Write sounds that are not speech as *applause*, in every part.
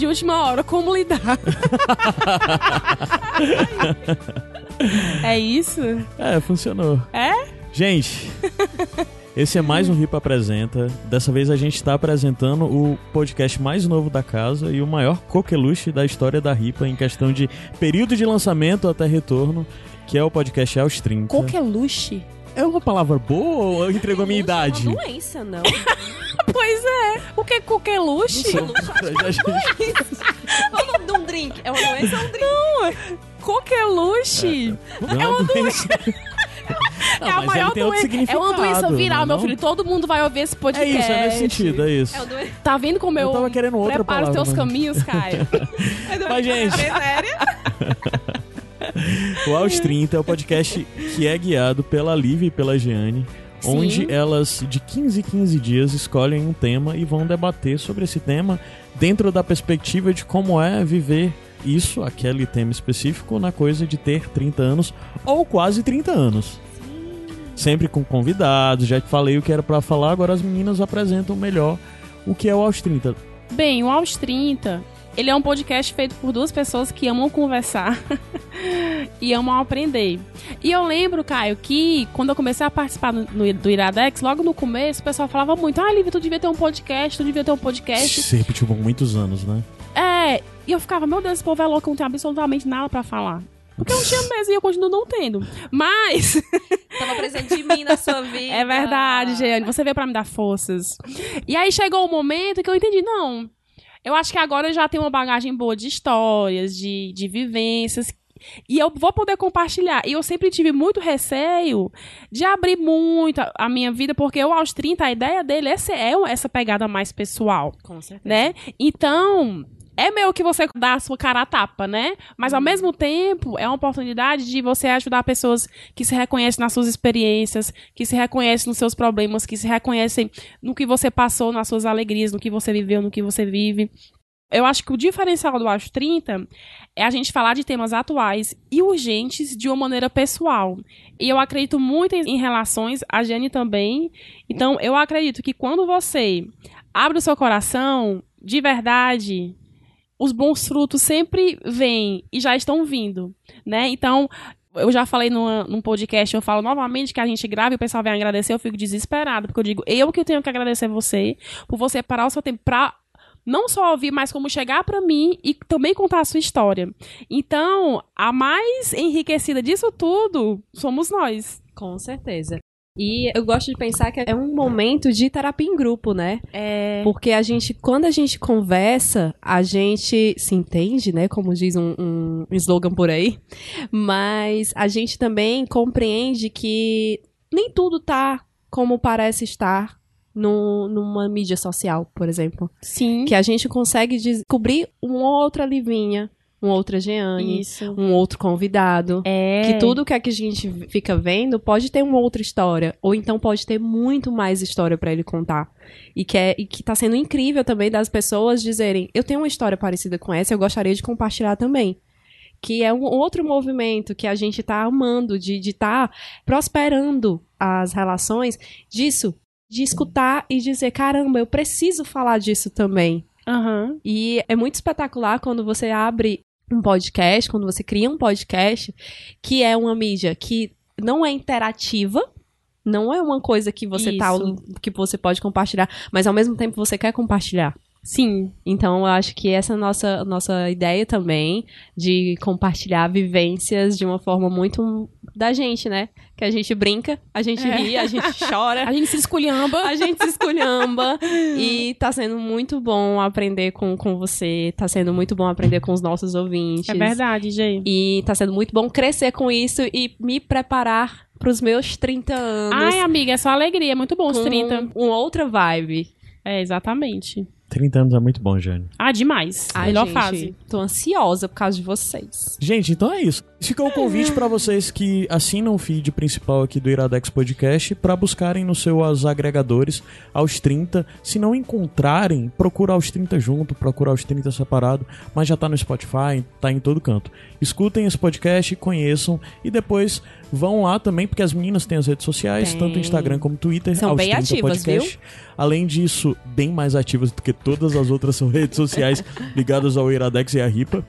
de última hora, como lidar? *laughs* é isso? É, funcionou. É? Gente, esse é mais um Ripa Apresenta. Dessa vez a gente está apresentando o podcast mais novo da casa e o maior coqueluche da história da Ripa em questão de período de lançamento até retorno, que é o podcast Aos 30. Coqueluche? É uma palavra boa ou entregou a minha idade? É uma doença, não. *laughs* pois é. O que é coqueluche? Qual o nome de um drink? É uma doença ou um drink? Não, coqueluche. É uma doença. Não, *laughs* é a maior doença. É uma doença viral, não é meu filho. Todo mundo vai ouvir esse É podcast. isso, é nesse sentido, é isso. É. Tá vendo como eu, Eu tava querendo outra preparo os palavra, teus mas- caminhos, Caio? *laughs* Mas, gente, *laughs* o Aos 30 é o podcast que é guiado pela Lívia e pela Giane, Sim. onde elas, de 15 em 15 dias, escolhem um tema e vão debater sobre esse tema dentro da perspectiva de como é viver isso, aquele tema específico, na coisa de ter 30 anos ou quase 30 anos. Sempre com convidados, já te falei o que era pra falar, agora as meninas apresentam melhor o que é o Aos 30. Bem, o Aos 30, ele é um podcast feito por duas pessoas que amam conversar *laughs* e amam aprender. E eu lembro, Caio, que quando eu comecei a participar no, no- do Iradex, logo no começo, o pessoal falava muito, ah, Lívia, tu devia ter um podcast, tu devia ter um podcast. Sempre, tipo, muitos anos, né? É, e eu ficava, meu Deus, esse povo é louco, não tem absolutamente nada pra falar. Porque eu não tinha mesmo e eu continuo não tendo. Mas, *laughs* Tava precisando de mim na sua vida. é verdade, Jeane, você veio pra me dar forças. E aí chegou o momento que eu entendi, não. Eu acho que agora eu já tenho uma bagagem boa de histórias, de, de vivências. E eu vou poder compartilhar. E eu sempre tive muito receio de abrir muito a, a minha vida, porque eu, aos 30, a ideia dele é, ser, é essa pegada mais pessoal Com certeza. né? Então, é meio que você dá a sua cara a tapa, né? Mas ao mesmo tempo, é uma oportunidade de você ajudar pessoas que se reconhecem nas suas experiências, que se reconhecem nos seus problemas, que se reconhecem no que você passou, nas suas alegrias, no que você viveu, no que você vive. Eu acho que o diferencial do Acho 30 é a gente falar de temas atuais e urgentes de uma maneira pessoal. E eu acredito muito em relações, a Jenny também. Então, eu acredito que quando você abre o seu coração, de verdade, os bons frutos sempre vêm e já estão vindo, né? Então, eu já falei numa- num podcast, eu falo novamente que a gente grava e o pessoal vem agradecer, eu fico desesperado, porque eu digo, eu que tenho que agradecer você por você parar o seu tempo pra não só ouvir, mas como chegar pra mim e também contar a sua história. Então, a mais enriquecida disso tudo somos nós. Com certeza. E eu gosto de pensar que é um momento de terapia em grupo, né? É, Porque a gente, quando a gente conversa, a gente se entende, né? Como diz um, um slogan por aí. Mas a gente também compreende que nem tudo tá como parece estar no, numa mídia social, por exemplo. sim. Que a gente consegue descobrir uma outra Livinha, uma outra Jeane, Isso. um outro convidado. É. Que tudo que, é que a gente fica vendo pode ter uma outra história. Ou então pode ter muito mais história pra ele contar. E que, é, e que tá sendo incrível também das pessoas dizerem: Eu tenho uma história parecida com essa, eu gostaria de compartilhar também. Que é um outro movimento que a gente tá amando, de estar tá prosperando as relações disso. De escutar e dizer: caramba, eu preciso falar disso também. Aham. E é muito espetacular quando você abre um podcast, quando você cria um podcast, que é uma mídia que não é interativa, não é uma coisa que você tá que você pode compartilhar, mas ao mesmo tempo você quer compartilhar. Sim. Então eu acho que essa é a nossa nossa ideia também de compartilhar vivências de uma forma muito da gente, né? Que a gente brinca, a gente É. ri, a gente *laughs* chora. A gente se esculhamba. A gente se esculhamba *laughs* e tá sendo muito bom aprender com, com você, tá sendo muito bom aprender com os nossos ouvintes. É verdade, gente. E tá sendo muito bom crescer com isso e me preparar pros meus 30 anos. Ai, amiga, é só alegria. É muito bom os com 30. uma outra vibe. É, exatamente. 30 anos é muito bom, Jane. Ah, demais. Ai, Melhor gente, fase. Tô ansiosa por causa de vocês. Gente, então é isso. Fica o convite pra vocês que assinam o feed principal aqui do Iradex Podcast pra buscarem nos seus agregadores aos 30. Se não encontrarem, procura aos 30 junto, procura aos 30 separado, mas já tá no Spotify, tá em todo canto. Escutem esse podcast, conheçam e depois vão lá também, porque as meninas têm as redes sociais, Tem. tanto Instagram como Twitter, São aos bem 30 ativas, podcast. Além disso, bem mais ativas do que todas as outras são redes sociais ligadas ao Iradex e à RIPA.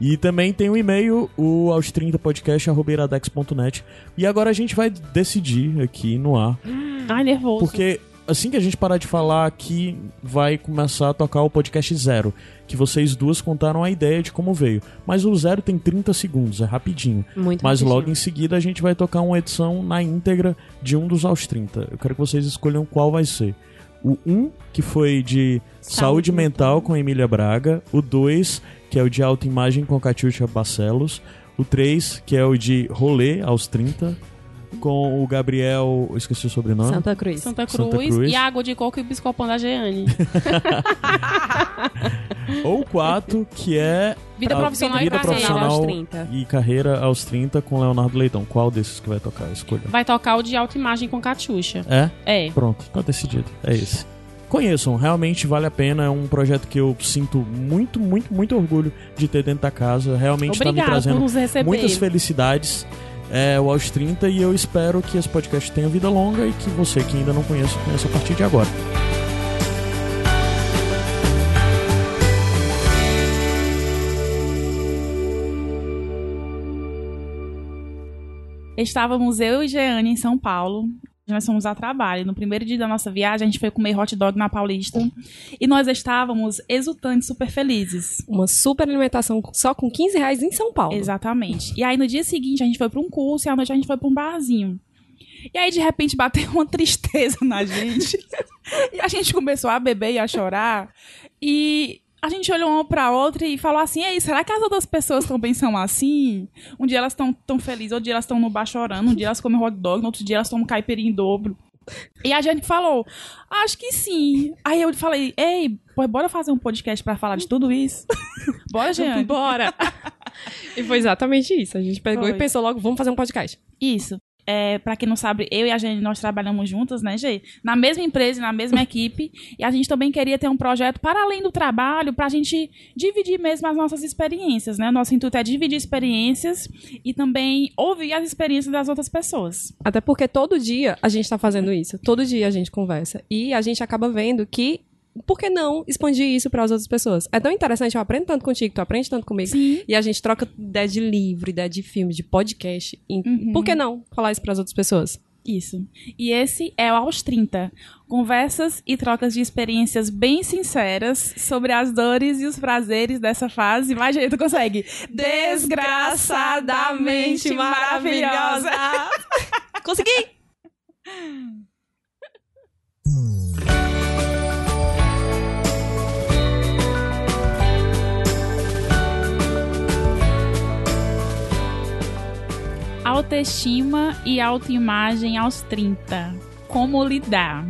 E também tem o um e-mail, o aos30podcast.iradex.net. E agora a gente vai decidir aqui no ar. Ai, nervoso. Porque assim que a gente parar de falar aqui, vai começar a tocar o podcast zero. Que vocês duas contaram a ideia de como veio. Mas o zero tem 30 segundos, é rapidinho. Muito Mas rapidinho. logo em seguida a gente vai tocar uma edição na íntegra de um dos aos 30. Eu quero que vocês escolham qual vai ser. O 1, que foi de Saúde, Saúde Mental Mental. com Emília Braga. O 2, que é o de Autoimagem com Catiuxa Barcelos. O 3, que é o de Rolê aos 30, com o Gabriel. eu Esqueci o sobrenome. Santa Cruz. Santa Cruz, Santa Cruz. e água de coco e o biscopão da Jeane. *laughs* Ou o 4, que é. Vida profissional e vida carreira. profissional aos 30. e carreira aos 30 com Leonardo Leitão. Qual desses que vai tocar? Escolha. Vai tocar o de autoimagem com Catiuxa. É? É. Pronto, tá decidido. É esse. Conheçam, realmente vale a pena. É um projeto que eu sinto muito, muito, muito orgulho de ter dentro da casa. Realmente está me trazendo muitas felicidades. É, o aos 30 e eu espero que esse podcast tenha vida longa e que você que ainda não conhece, conheça a partir de agora. Estávamos eu e Jeane em São Paulo. Nós fomos a trabalho. No primeiro dia da nossa viagem, a gente foi comer hot dog na Paulista. E nós estávamos exultantes, super felizes. Uma super alimentação só com 15 reais em São Paulo. Exatamente. E aí, no dia seguinte, a gente foi para um curso e à noite a gente foi para um barzinho. E aí, de repente, bateu uma tristeza na gente. *laughs* e a gente começou a beber e a chorar. E a gente olhou uma pra outra e falou assim: Ei, será que as outras pessoas também são assim? Um dia elas estão tão felizes, outro dia elas estão no bar chorando, um dia elas comem hot dog, no outro dia elas tomam caipirinha em dobro. E a gente falou, acho que sim. Aí eu falei, ei, pô, bora fazer um podcast pra falar de tudo isso? *laughs* bora, gente. Bora! *laughs* e foi exatamente isso. A gente pegou Foi. e pensou logo, vamos fazer um podcast. Isso. É, para quem não sabe, eu e a Jenny, nós trabalhamos juntas, né, Gê? Na mesma empresa, na mesma equipe. E a gente também queria ter um projeto para além do trabalho, pra gente dividir mesmo as nossas experiências, né? Nosso intuito é dividir experiências e também ouvir as experiências das outras pessoas. Até porque todo dia a gente tá fazendo isso. Todo dia a gente conversa. E a gente acaba vendo que. Por que não expandir isso para as outras pessoas? É tão interessante, eu aprendo tanto contigo, tu aprende tanto comigo. Sim. E a gente troca ideia de livro, ideia de filme, de podcast. Uhum. Por que não falar isso para as outras pessoas? Isso. E esse é o Aos 30. Conversas e trocas de experiências bem sinceras sobre as dores e os prazeres dessa fase. Gente, tu consegue. Desgraçadamente maravilhosa. Consegui! *laughs* Autoestima e autoimagem aos 30. Como lidar?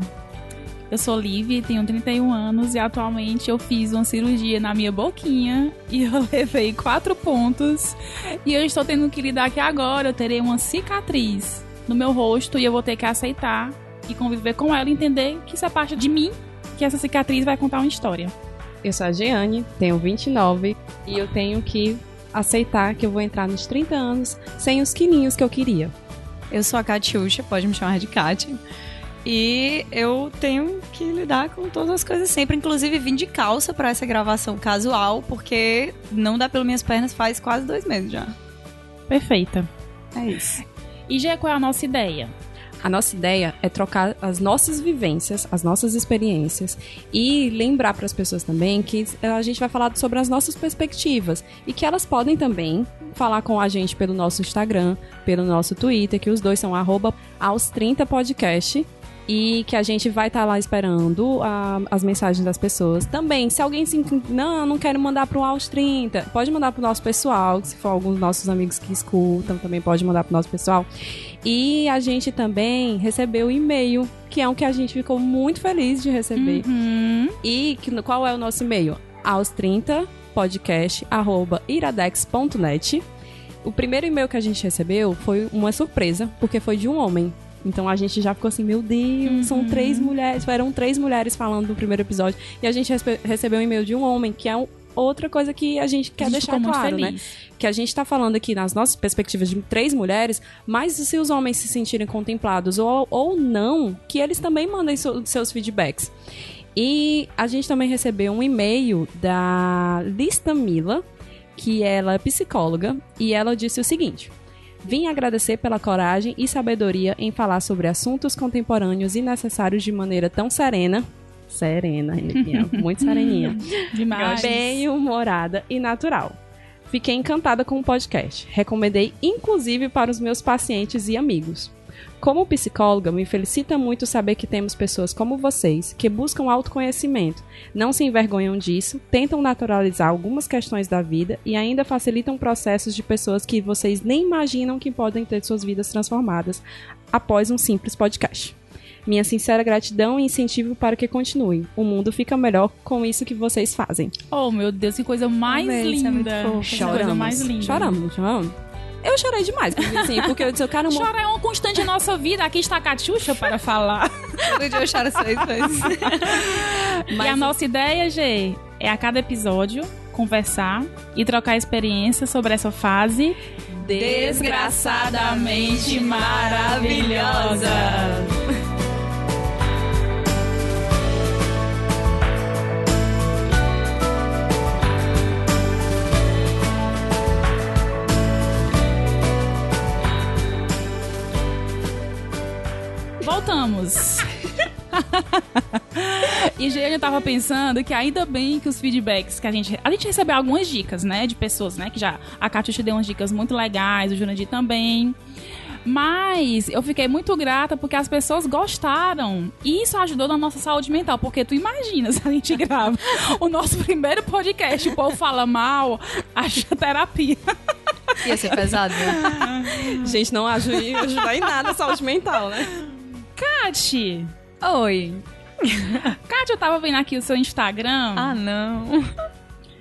Eu sou Liv, tenho 31 anos e atualmente eu fiz uma cirurgia na minha boquinha e eu *laughs* levei quatro pontos. E eu estou tendo que lidar que agora eu terei uma cicatriz no meu rosto e eu vou ter que aceitar e conviver com ela e entender que isso é parte de mim, que essa cicatriz vai contar uma história. Eu sou a Jeane, tenho 29 e eu tenho que aceitar que eu vou entrar nos 30 anos sem os quilinhos que eu queria. Eu sou a Catiuxa, pode me chamar de Cati. E eu tenho que lidar com todas as coisas sempre. Inclusive, vim de calça pra essa gravação casual, porque não dá pelas minhas pernas faz quase dois meses já. Perfeita. É isso. E já qual é a nossa ideia? A nossa ideia é trocar as nossas vivências, as nossas experiências e lembrar para as pessoas também que a gente vai falar sobre as nossas perspectivas e que elas podem também falar com a gente pelo nosso Instagram, pelo nosso Twitter, que os dois são aos 30 podcast. E que a gente vai estar lá esperando a- as mensagens das pessoas. Também, se alguém se. Não, eu não quero mandar pro Aos 30. Pode mandar pro nosso pessoal. Se for alguns nossos amigos que escutam, também pode mandar pro nosso pessoal. E a gente também recebeu o e-mail, que é um que a gente ficou muito feliz de receber. Uhum. E que, qual é o nosso e-mail? Aos 30 podcast arroba iradex.net. O primeiro e-mail que a gente recebeu foi uma surpresa, porque foi de um homem. Então a gente já ficou assim, meu Deus, são três mulheres, foram três mulheres falando no primeiro episódio. E a gente recebeu um e-mail de um homem, que é um- outra coisa que a gente quer A gente deixar claro, né? que a gente tá falando aqui nas nossas perspectivas de três mulheres, mas se os homens se sentirem contemplados ou, ou não, que eles também mandem so- seus feedbacks. E a gente também recebeu um e-mail da Lista Mila, que ela é psicóloga, e ela disse o seguinte: Vim agradecer pela coragem e sabedoria em falar sobre assuntos contemporâneos e necessários de maneira tão serena. Serena, *laughs* muito sereninha. Demais. Bem humorada e natural. Fiquei encantada com o podcast. Recomendei inclusive para os meus pacientes e amigos. Como psicóloga, me felicita muito saber que temos pessoas como vocês que buscam autoconhecimento, não se envergonham disso, tentam naturalizar algumas questões da vida e ainda facilitam processos de pessoas que vocês nem imaginam que podem ter suas vidas transformadas após um simples podcast. Minha sincera gratidão e incentivo para que continuem. O mundo fica melhor com isso que vocês fazem. Oh, meu Deus, que coisa mais isso é muito linda. Que coisa mais linda. Choramos, choramos. Eu chorei demais, porque, assim, porque eu disse, eu quero *laughs* muito. Chorar é uma constante na nossa vida. Aqui está a Catiuxa para falar. *laughs* Todo dia eu choro seis vezes. *laughs* e a nossa ideia, Gê, é a cada episódio conversar e trocar experiências sobre essa fase desgraçadamente maravilhosa. Voltamos. *laughs* e eu tava pensando que ainda bem que os feedbacks que a gente. A gente recebeu algumas dicas, né? De pessoas, né? Que já. A Catiuxa deu umas dicas muito legais, o Jurandir também. Mas eu fiquei muito grata porque as pessoas gostaram. E isso ajudou na nossa saúde mental. Porque tu imagina *laughs* se a gente grava o nosso primeiro podcast, o povo fala mal, acha terapia. Ia ser pesado. né? *laughs* Gente, não ajuda, ajudar em nada a saúde mental, né? Kati! Oi. Kati, eu tava vendo aqui o seu Instagram. Ah, não.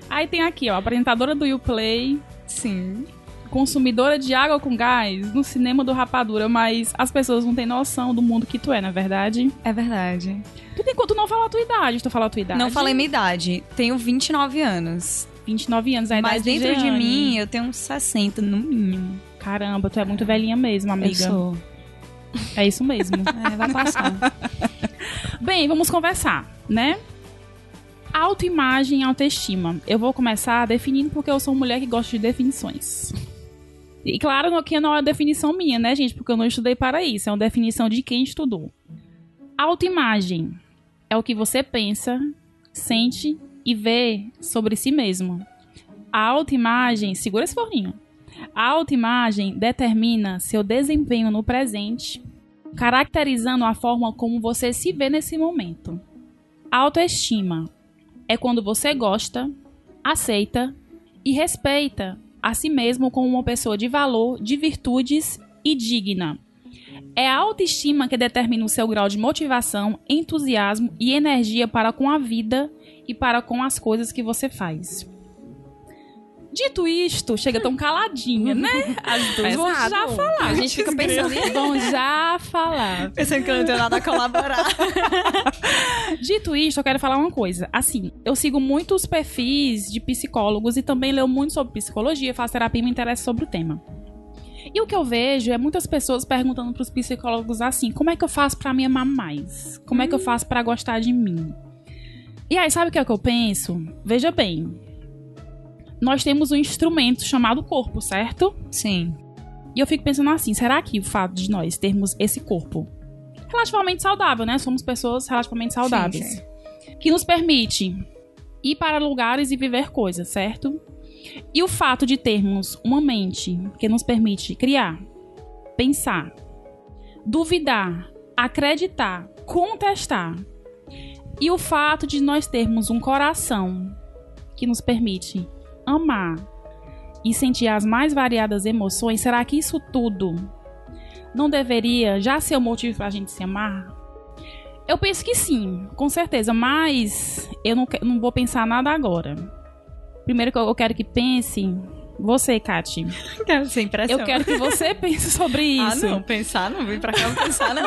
Aí tem aqui, ó, apresentadora do Uplay, Sim. consumidora de água com gás no cinema do Rapadura, mas as pessoas não têm noção do mundo que tu é, na verdade. É verdade. Tu tem tu não fala a tua idade, tu fala a tua idade. Não falei minha idade. Tenho 29 anos. 29 anos, a idade Mas dentro de Jeane. mim, eu tenho uns 60 no mínimo. Caramba, tu é muito velhinha mesmo, amiga. Eu sou. É isso mesmo. *laughs* É, vai passar. Bem, vamos conversar, né? Autoimagem e autoestima. Eu vou começar definindo porque eu sou uma mulher que gosta de definições. E claro que não é uma definição minha, né, gente? Porque eu não estudei para isso. É uma definição de quem estudou. Autoimagem é o que você pensa, sente e vê sobre si mesmo. A autoimagem, segura esse forninho. A autoimagem determina seu desempenho no presente, caracterizando a forma como você se vê nesse momento. Autoestima é quando você gosta, aceita e respeita a si mesmo como uma pessoa de valor, de virtudes e digna. É a autoestima que determina o seu grau de motivação, entusiasmo e energia para com a vida e para com as coisas que você faz. Dito isto, chega tão caladinha, né? As duas vão já falar. A gente fica pensando. Vão já falar. Pensando que eu não tenho nada a colaborar. *laughs* Dito isto, eu quero falar uma coisa. Assim, eu sigo muitos perfis de psicólogos e também leio muito sobre psicologia, faço terapia e me interesso sobre o tema. E o que eu vejo é muitas pessoas perguntando pros psicólogos assim: como é que eu faço pra me amar mais? Como é que eu faço pra gostar de mim? E aí, sabe o que é que eu penso? Veja bem. Nós temos um instrumento chamado corpo, certo? Sim. E eu fico pensando assim, será que o fato de nós termos esse corpo relativamente saudável, né? Somos pessoas relativamente saudáveis. sim. Que nos permite ir para lugares e viver coisas, certo? E o fato de termos uma mente que nos permite criar, pensar, duvidar, acreditar, contestar. E o fato de nós termos um coração que nos permite amar e sentir as mais variadas emoções, será que isso tudo não deveria já ser o motivo pra gente se amar? Eu penso que sim, com certeza, mas eu não, não vou pensar nada agora. Primeiro que eu quero que pense, você, Kati. *laughs* Quero sem pressão. Eu quero que você *laughs* pense sobre Ah, isso. não. Pensar não. Vim pra cá pra pensar não.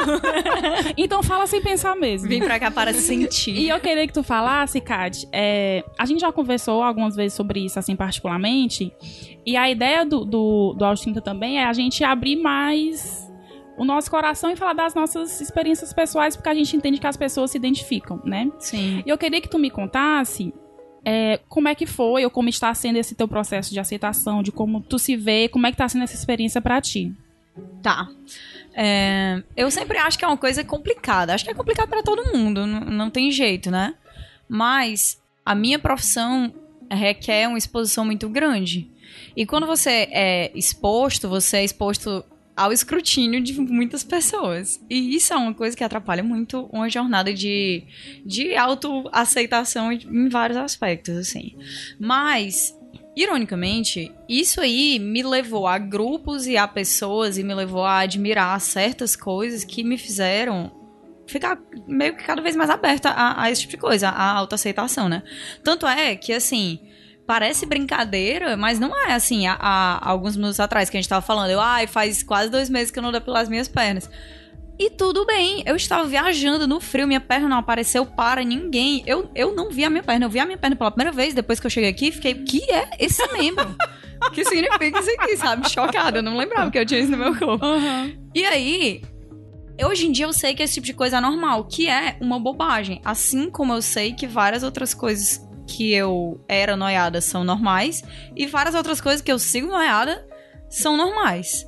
*laughs* Então fala sem pensar mesmo. Vim pra cá para sentir. E eu queria que tu falasse, Kat, é, a gente já conversou algumas vezes sobre isso, assim, particularmente, e a ideia do, do, do 30 também é a gente abrir mais o nosso coração e falar das nossas experiências pessoais, porque a gente entende que as pessoas se identificam, né? Sim. E eu queria que tu me contasse é, como é que foi ou como está sendo esse teu processo de aceitação, de como tu se vê, como é que está sendo essa experiência para ti. Tá. É, eu sempre acho que é uma coisa complicada. Acho que é complicado para todo mundo, não, não tem jeito, né? Mas a minha profissão requer uma exposição muito grande. E quando você é exposto, você é exposto ao escrutínio de muitas pessoas. E isso é uma coisa que atrapalha muito uma jornada de, de autoaceitação em vários aspectos, assim. Mas, ironicamente, isso aí me levou a grupos e a pessoas e me levou a admirar certas coisas que me fizeram ficar meio que cada vez mais aberta a, a esse tipo de coisa, a autoaceitação, né? Tanto é que, assim, parece brincadeira, mas não é assim. Há, há alguns minutos atrás que a gente tava falando, eu, ai, faz quase dois meses que eu não depilo as minhas pernas. E tudo bem, eu estava viajando no frio, minha perna não apareceu para ninguém. Eu, eu não vi a minha perna, eu vi a minha perna pela primeira vez depois que eu cheguei aqui fiquei, que é esse membro? *laughs* que significa isso aqui, sabe? Chocada, eu não lembrava que eu tinha isso no meu corpo. Uhum. E aí, hoje em dia eu sei que esse tipo de coisa é normal, que é uma bobagem. Assim como eu sei que várias outras coisas que eu era noiada são normais e várias outras coisas que eu sigo noiada são normais.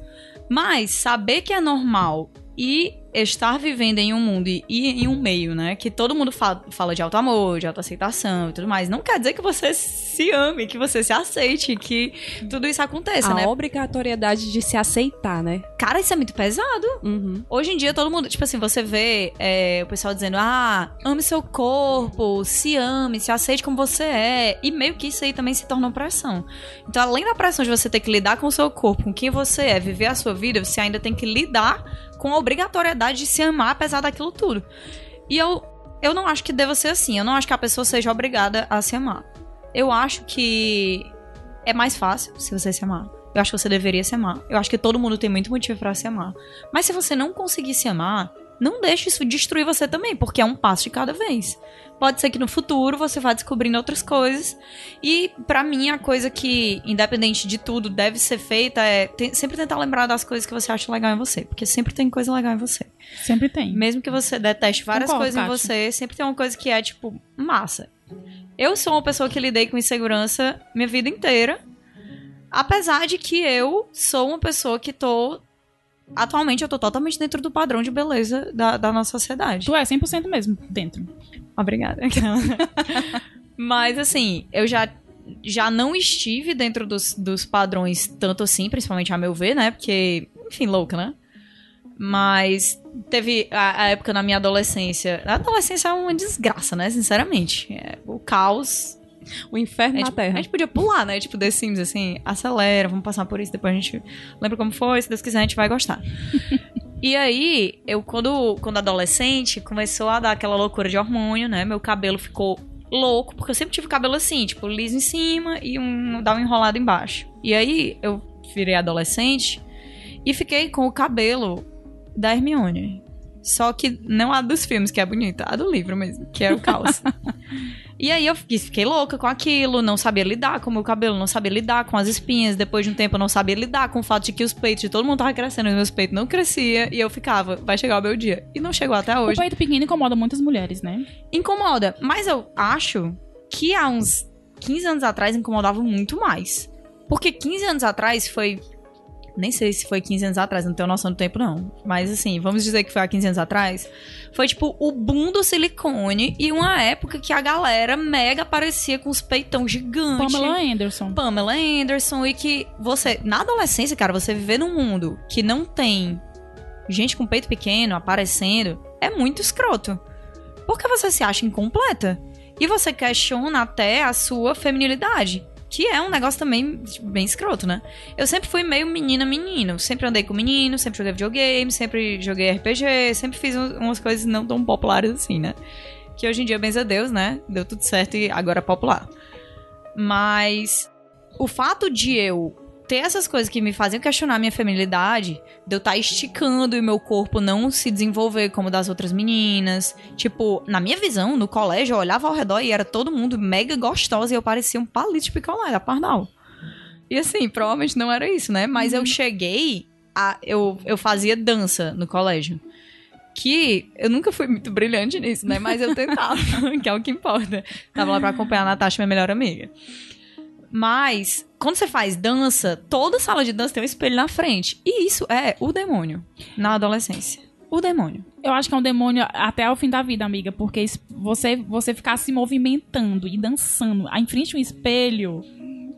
Mas saber que é normal e estar vivendo em um mundo e, em um meio, né, que todo mundo fala, fala de alto amor, de autoaceitação e tudo mais, não quer dizer que você se ame, que você se aceite, que tudo isso aconteça, a né? obrigatoriedade de se aceitar, né? Cara, isso é muito pesado. Uhum. Hoje em dia, todo mundo, tipo assim, você vê é, o pessoal dizendo, ah, ame seu corpo, se ame, se aceite como você é. E meio que isso aí também se torna uma pressão. Então, além da pressão de você ter que lidar com o seu corpo, com quem você é, viver a sua vida, você ainda tem que lidar com a obrigatoriedade de se amar apesar daquilo tudo. E eu, eu não acho que deva ser assim. Eu não acho que a pessoa seja obrigada a se amar. Eu acho que é mais fácil se você se amar. Eu acho que você deveria se amar. Eu acho que todo mundo tem muito motivo para se amar. Mas se você não conseguir se amar, não deixe isso destruir você também, porque é um passo de cada vez. Pode ser que no futuro você vá descobrindo outras coisas. E para mim a coisa que, independente de tudo, deve ser feita é sempre tentar lembrar das coisas que você acha legal em você, porque sempre tem coisa legal em você. Sempre tem. Mesmo que você deteste várias Concordo, coisas em Kátia. você, sempre tem uma coisa que é tipo massa. Eu sou uma pessoa que lidei com insegurança minha vida inteira. Apesar de que eu sou uma pessoa que tô. Atualmente eu tô totalmente dentro do padrão de beleza da, da nossa sociedade. Tu é 100% mesmo dentro. Obrigada. *laughs* Mas assim, eu já, já não estive dentro dos, dos padrões tanto assim, principalmente a meu ver, né? Porque, enfim, louca, né? Mas teve a, a época na minha adolescência. A adolescência é uma desgraça, né? Sinceramente. É, o caos. O inferno A na gente, Terra. a gente podia pular, né? Tipo, The Sims, assim, acelera, vamos passar por isso, depois a gente lembra como foi, se Deus quiser a gente vai gostar. *laughs* e aí, eu, quando, quando adolescente, começou a dar aquela loucura de hormônio, né? Meu cabelo ficou louco, porque eu sempre tive cabelo assim, tipo, liso em cima e um, dar um enrolado embaixo. E aí, eu virei adolescente e fiquei com o cabelo da Hermione. Só que não a dos filmes, que é bonita, a do livro mesmo, que é o caos. *laughs* E aí eu fiquei, fiquei louca com aquilo, não sabia lidar com o meu cabelo, não sabia lidar com as espinhas. Depois de um tempo eu não sabia lidar com o fato de que os peitos de todo mundo tava crescendo e os meus peitos não crescia E eu ficava, vai chegar o meu dia. E não chegou até O hoje. peito pequeno incomoda muitas mulheres, né? Incomoda, mas eu acho que há uns 15 anos atrás incomodava muito mais. Porque 15 anos atrás foi. Nem sei se foi 15 anos atrás, não tenho noção do tempo, não. Mas assim, vamos dizer que foi há 15 anos atrás. Foi tipo o boom do silicone e uma época que a galera mega aparecia com os peitão gigantes. Pamela Anderson. Pamela Anderson e que você, na adolescência, cara, você viver num mundo que não tem gente com peito pequeno aparecendo é muito escroto. Porque você se acha incompleta. E você questiona até a sua feminilidade. Que é um negócio também tipo, bem escroto, né? Eu sempre fui meio menina-menino. Sempre andei com menino, sempre joguei videogame, sempre joguei RPG, sempre fiz um- umas coisas não tão populares assim, né? Que hoje em dia, benza a Deus, né? Deu tudo certo e agora é popular. Mas o fato de eu ter essas coisas que me faziam questionar minha feminilidade, de eu estar esticando e meu corpo não se desenvolver como das outras meninas. Tipo, na minha visão, no colégio, eu olhava ao redor e era todo mundo mega gostosa e eu parecia um palito de picolé da Pardal. E assim, provavelmente não era isso, né? Mas eu cheguei a- eu, eu fazia dança no colégio. Que eu nunca fui muito brilhante nisso, né? Mas eu tentava, *laughs* que é o que importa. Tava lá pra acompanhar a Natasha, minha melhor amiga. Mas, quando você faz dança, toda sala de dança tem um espelho na frente. E isso é o demônio na adolescência. O demônio. Eu acho que é um demônio até o fim da vida, amiga, porque você, você ficar se movimentando e dançando em frente a um espelho.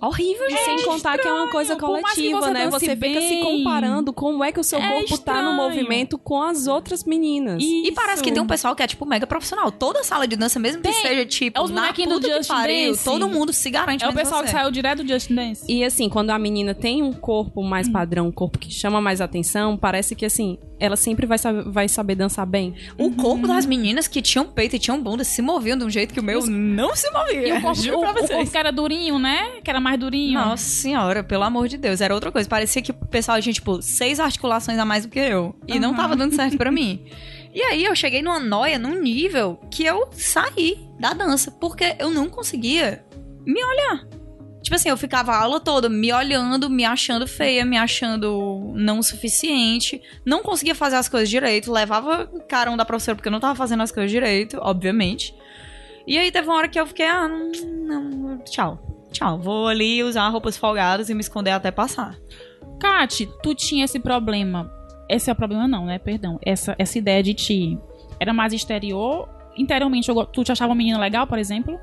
Horrível, E sem contar que é uma coisa que coletiva, você né? Você fica se bem, comparando como é que o seu é corpo tá no estranho. movimento com as outras meninas. E parece que Isso. tem um pessoal que é, tipo, mega profissional. Toda sala de dança, mesmo que Tem. seja, tipo, É os na do que Just pariu, Dance. todo mundo se garante É o pessoal que você. saiu direto do Just Dance. E assim, quando a menina tem um corpo mais padrão, um corpo que chama mais atenção, parece que assim, ela sempre vai, saber- vai saber dançar bem. O corpo das meninas que tinham peito e tinham bunda se moviam de um jeito que o meu não se movia. E o corpo, *laughs* o, o corpo que era durinho, né? Que era mais durinho. Nossa senhora, pelo amor de Deus, era outra coisa. Parecia que o pessoal tinha, tipo, seis articulações a mais do que eu. E não tava dando certo pra mim. *laughs* E aí eu cheguei numa noia, num nível que eu saí da dança. Porque eu não conseguia me olhar. Tipo assim, eu ficava a aula toda me olhando, me achando feia, me achando não o suficiente. Não conseguia fazer as coisas direito. Levava carão da professora porque eu não tava fazendo as coisas direito, obviamente. E aí teve uma hora que eu fiquei, ah, não, não tchau. Tchau, vou ali usar roupas folgadas e me esconder até passar. Kate, tu tinha esse problema. Esse é o problema, não, né? Perdão. Essa, essa ideia de ti era mais exterior. Interiormente, eu tu te achava uma menina legal, por exemplo?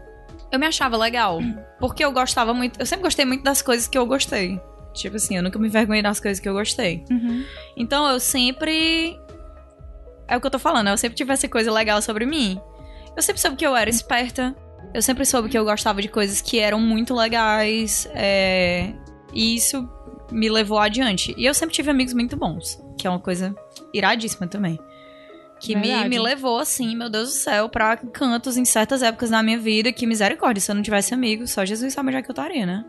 Eu me achava legal, *clears throat* porque eu gostava muito, eu sempre gostei muito das coisas que eu gostei. Tipo assim, eu nunca me envergonhei das coisas que eu gostei. Uhum. Então eu sempre. É o que eu tô falando, eu sempre tive essa coisa legal sobre mim. Eu sempre soube que eu era esperta. Eu sempre soube que eu gostava de coisas que eram muito legais. é, E isso me levou adiante. E eu sempre tive amigos muito bons, que é uma coisa iradíssima também. Que me, me levou, assim, meu Deus do céu, pra cantos em certas épocas da minha vida. Que misericórdia, se eu não tivesse amigos, só Jesus sabe onde é que eu estaria, né?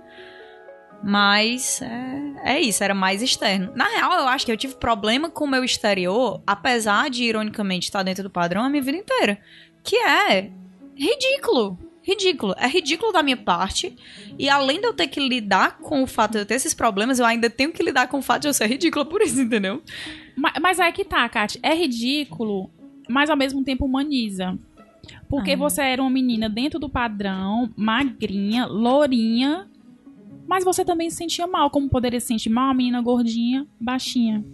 Mas é, é isso, era mais externo. Na real, eu acho que eu tive problema com o meu exterior, apesar de, ironicamente, estar dentro do padrão a minha vida inteira. Que é ridículo. Ridículo. É ridículo da minha parte. E além de eu ter que lidar com o fato de eu ter esses problemas, eu ainda tenho que lidar com o fato de eu ser ridícula por isso, entendeu? Ma- Mas, aí que tá, Kate. É ridículo, mas ao mesmo tempo humaniza. Porque Ah. você era uma menina dentro do padrão, magrinha, lourinha. Mas você também se sentia mal, como poderia se sentir mal uma menina gordinha, baixinha.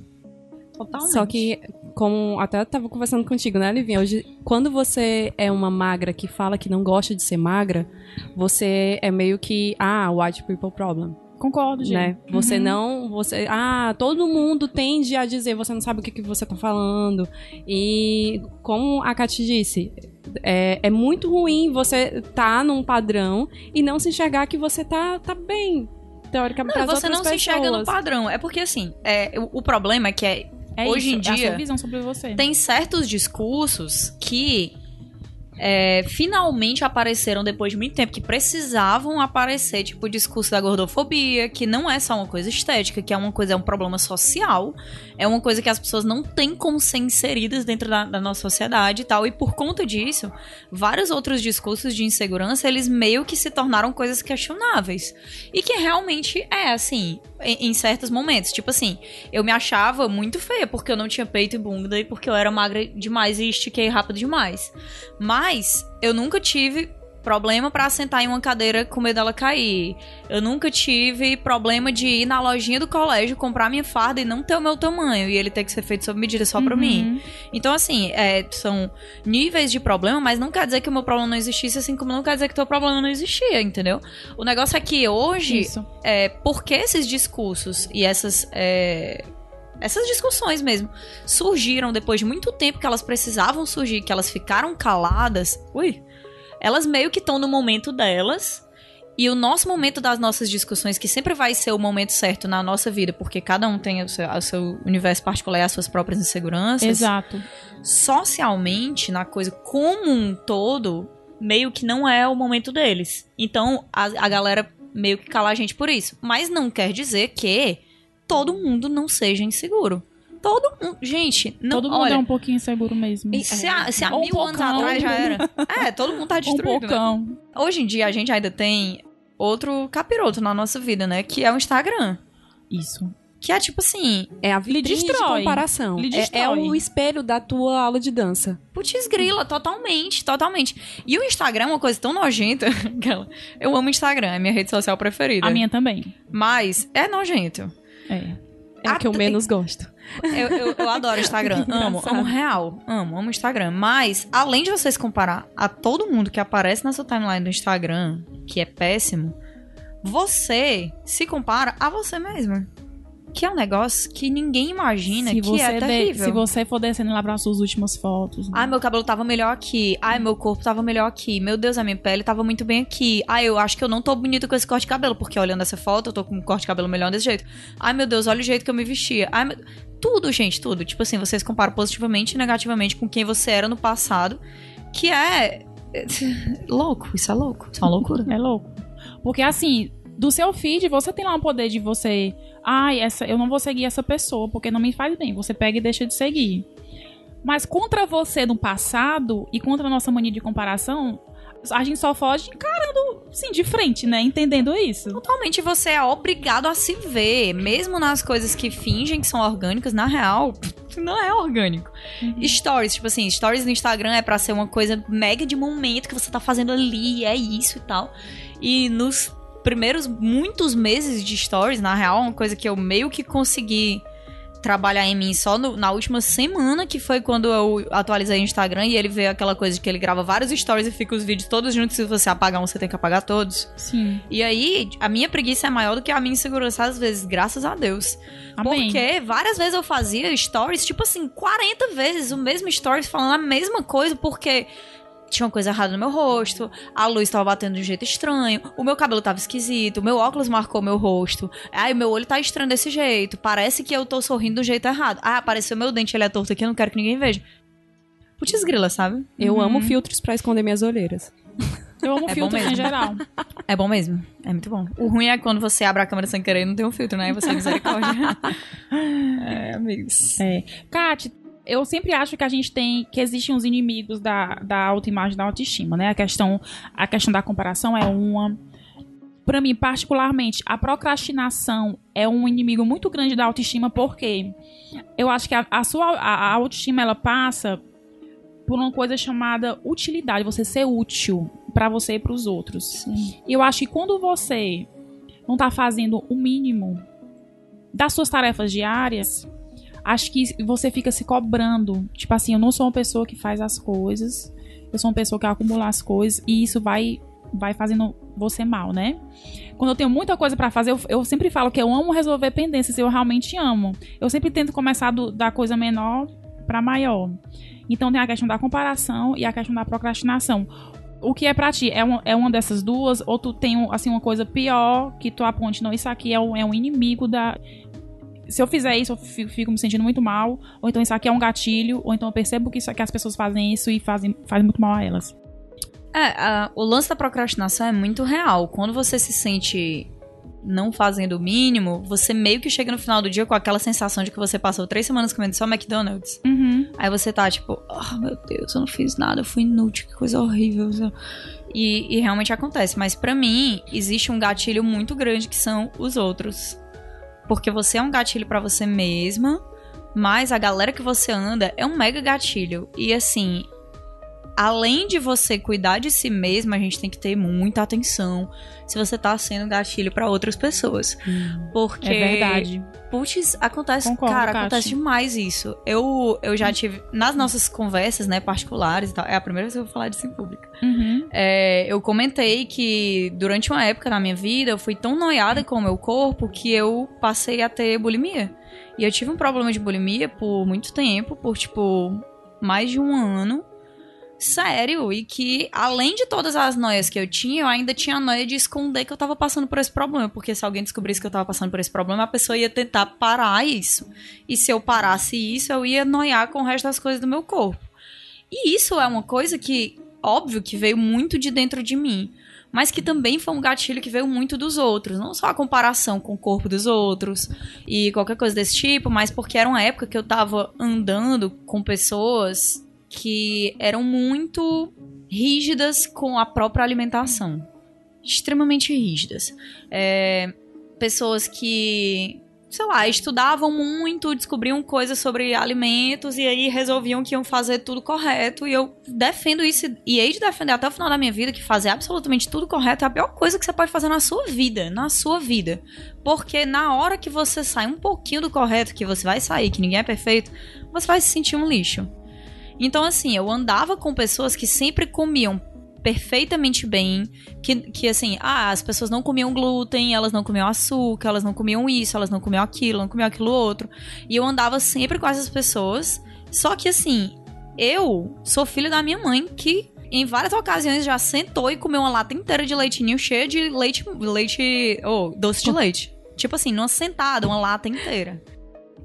Totalmente. Só que, como até eu tava conversando contigo, né, Livinha? Hoje, quando você é uma magra que fala que não gosta de ser magra, você é meio que, ah, white people problem, Concordo, gente. né? Você Uhum. não, você, ah, todo mundo tende a dizer, você não sabe o que, que você tá falando. E, como a Kati disse, é, é muito ruim você tá num padrão e não se enxergar que você tá, tá bem, teoricamente, Não, você não outras se enxerga no pessoas. padrão. É porque, assim, é, o, o problema é que é, É Hoje isso, em é a dia, sua visão sobre você. tem certos discursos que é, finalmente apareceram depois de muito tempo, que precisavam aparecer, tipo o discurso da gordofobia, que não é só uma coisa estética, que é uma coisa, é um problema social, é uma coisa que as pessoas não têm como ser inseridas dentro da, da nossa sociedade e tal, e por conta disso, vários outros discursos de insegurança, eles meio que se tornaram coisas questionáveis. E que realmente é, assim, em, em certos momentos. Tipo assim, eu me achava muito feia porque eu não tinha peito e bunda e porque eu era magra demais e estiquei rápido demais. Mas eu nunca tive problema pra sentar em uma cadeira com medo dela cair. Eu nunca tive problema de ir na lojinha do colégio comprar minha farda e não ter o meu tamanho e ele ter que ser feito sob medida só pra Uhum. mim. Então, assim, é, são níveis de problema, mas não quer dizer que o meu problema não existisse, assim como não quer dizer que o teu problema não existia, entendeu? O negócio é que hoje, Isso. é, porque esses discursos e essas. é, essas discussões mesmo surgiram depois de muito tempo que elas precisavam surgir, que elas ficaram caladas. Ui! Elas meio que estão no momento delas. E o nosso momento das nossas discussões, que sempre vai ser o momento certo na nossa vida, porque cada um tem o seu, o seu universo particular e as suas próprias inseguranças Exato. socialmente, na coisa como um todo, meio que não é o momento deles. Então, a, a galera meio que cala a gente por isso. Mas não quer dizer que todo mundo não seja inseguro. Todo mundo. Gente, não. Todo mundo olha, é um pouquinho inseguro mesmo. e se há, se há um mil anos atrás já era. *laughs* É, todo mundo tá um destruído. né? poucão. Hoje em dia a gente ainda tem outro capiroto na nossa vida, né? Que é o Instagram. Isso. Que é tipo assim, É a vitrine de destrói. comparação. Lhe É, é o espelho da tua aula de dança. putz grila, totalmente, totalmente. E o Instagram é uma coisa tão nojenta. *laughs* Eu amo o Instagram, é minha rede social preferida. A minha também. Mas é nojento. É. É o que eu menos gosto. Eu, eu, eu adoro o Instagram. *laughs* amo, amo real. Amo, amo o Instagram. Mas, além de você se comparar a todo mundo que aparece na sua timeline do Instagram, que é péssimo, você se compara a você mesmo. Que é um negócio que ninguém imagina se, que você é terrível. se você for descendo lá para suas últimas fotos. né? Ai, meu cabelo tava melhor aqui. Ai, meu corpo tava melhor aqui. Meu Deus, a minha pele tava muito bem aqui. Ai, eu acho que eu não tô bonita com esse corte de cabelo, porque olhando essa foto, eu tô com um corte de cabelo melhor desse jeito. Ai, meu Deus, olha o jeito que eu me vestia. Ai, meu... Tudo, gente, tudo. Tipo assim, vocês comparam positivamente e negativamente com quem você era no passado, que é. *laughs* louco, isso é louco. Isso é uma loucura. É louco. Porque assim, do seu feed, você tem lá o poder de você. Ai, essa, eu não vou seguir essa pessoa porque não me faz bem. Você pega e deixa de seguir. Mas contra você no passado e contra a nossa mania de comparação, a gente só foge encarando, sim, de frente, né? Entendendo isso. Totalmente você é obrigado a se ver, mesmo nas coisas que fingem que são orgânicas, na real, *laughs* não é orgânico. Stories, tipo assim, stories no Instagram é pra ser uma coisa mega de momento que você tá fazendo ali, é isso e tal. E nos primeiros muitos meses de stories, na real, uma coisa que eu meio que consegui trabalhar em mim só no- na última semana, que foi quando eu atualizei o Instagram e ele veio aquela coisa de que ele grava vários stories e fica os vídeos todos juntos, se você apagar um, você tem que apagar todos. Sim. E aí, a minha preguiça é maior do que a minha insegurança às vezes, graças a Deus. Amém. Porque várias vezes eu fazia stories, tipo assim, 40 vezes o mesmo stories falando a mesma coisa, porque tinha uma coisa errada no meu rosto, a luz estava batendo de um jeito estranho, o meu cabelo tava esquisito, o meu óculos marcou meu rosto, ai, meu olho tá estranho desse jeito, parece que eu tô sorrindo do jeito errado. Ah, apareceu meu dente, ele é torto aqui, eu não quero que ninguém veja. Putz grila, sabe? Eu Uhum. amo filtros pra esconder minhas olheiras. Eu amo *laughs* É filtros em geral. É bom mesmo. É muito bom. O ruim é quando você abre a câmera sem querer e não tem um filtro, né? Você é misericórdia. *laughs* é, amigos. É. Kat, eu sempre acho que a gente tem que existem uns inimigos da, da autoimagem, da autoestima, né? A questão, a questão da comparação é uma. Pra mim, particularmente, a procrastinação é um inimigo muito grande da autoestima, porque eu acho que a, a sua a, a autoestima ela passa por uma coisa chamada utilidade, você ser útil pra você e pros outros. E eu acho que quando você não tá fazendo o mínimo das suas tarefas diárias, acho que você fica se cobrando. Tipo assim, eu não sou uma pessoa que faz as coisas, eu sou uma pessoa que acumula as coisas e isso vai vai fazendo você mal, né? Quando eu tenho muita coisa pra fazer, eu, eu sempre falo que eu amo resolver pendências, eu realmente amo. Eu sempre tento começar do- da coisa menor pra maior. Então tem a questão da comparação e a questão da procrastinação. O que é pra ti? É uma, é uma dessas duas? Ou tu tem um, assim, uma coisa pior que tu aponte, não, isso aqui é um, é um inimigo da. Se eu fizer isso, eu fico, fico me sentindo muito mal. Ou então isso aqui é um gatilho. Ou então eu percebo que, isso, que as pessoas fazem isso e fazem, fazem muito mal a elas. É, a- o lance da procrastinação é muito real. Quando você se sente não fazendo o mínimo, você meio que chega no final do dia com aquela sensação de que você passou três semanas comendo só McDonald's. Uhum. Aí você tá tipo, oh meu Deus, eu não fiz nada, eu fui inútil, que coisa horrível. E, e realmente acontece. Mas pra mim, existe um gatilho muito grande que são os outros. Porque você é um gatilho pra você mesma, mas a galera que você anda é um mega gatilho. E assim, além de você cuidar de si mesma, a gente tem que ter muita atenção se você tá sendo gatilho pra outras pessoas. Porque É verdade. Putz, acontece, Concordo, cara, Kátia. acontece demais isso. Eu, eu já tive, nas nossas conversas, né, particulares e tal, é a primeira vez que eu vou falar disso em público. Uhum. É, eu comentei que durante uma época na minha vida eu fui tão noiada com o meu corpo que eu passei a ter bulimia. E eu tive um problema de bulimia por muito tempo, por tipo, mais de um ano. Sério, e que além de todas as noias que eu tinha, eu ainda tinha a noia de esconder que eu tava passando por esse problema. Porque se alguém descobrisse que eu tava passando por esse problema, a pessoa ia tentar parar isso. E se eu parasse isso, eu ia noiar com o resto das coisas do meu corpo. E isso é uma coisa que, óbvio, que veio muito de dentro de mim. Mas que também foi um gatilho que veio muito dos outros. Não só a comparação com o corpo dos outros e qualquer coisa desse tipo, mas porque era uma época que eu tava andando com pessoas que eram muito rígidas com a própria alimentação. Extremamente rígidas. É, pessoas que sei lá, estudavam muito, descobriam coisas sobre alimentos e aí resolviam que iam fazer tudo correto. E eu defendo isso e hei de defender até o final da minha vida que fazer absolutamente tudo correto é a pior coisa que você pode fazer na sua vida. Na sua vida. Porque na hora que você sai um pouquinho do correto, que você vai sair, que ninguém é perfeito, você vai se sentir um lixo. Então, assim, eu andava com pessoas que sempre comiam perfeitamente bem, que, que assim, ah, as pessoas não comiam glúten, elas não comiam açúcar, elas não comiam isso, elas não comiam aquilo, não comiam aquilo outro. E eu andava sempre com essas pessoas. Só que assim, eu sou filho da minha mãe que em várias ocasiões já sentou e comeu uma lata inteira de leitinho cheia de leite, leite, oh, doce de leite. Tipo assim, numa sentada, uma lata inteira.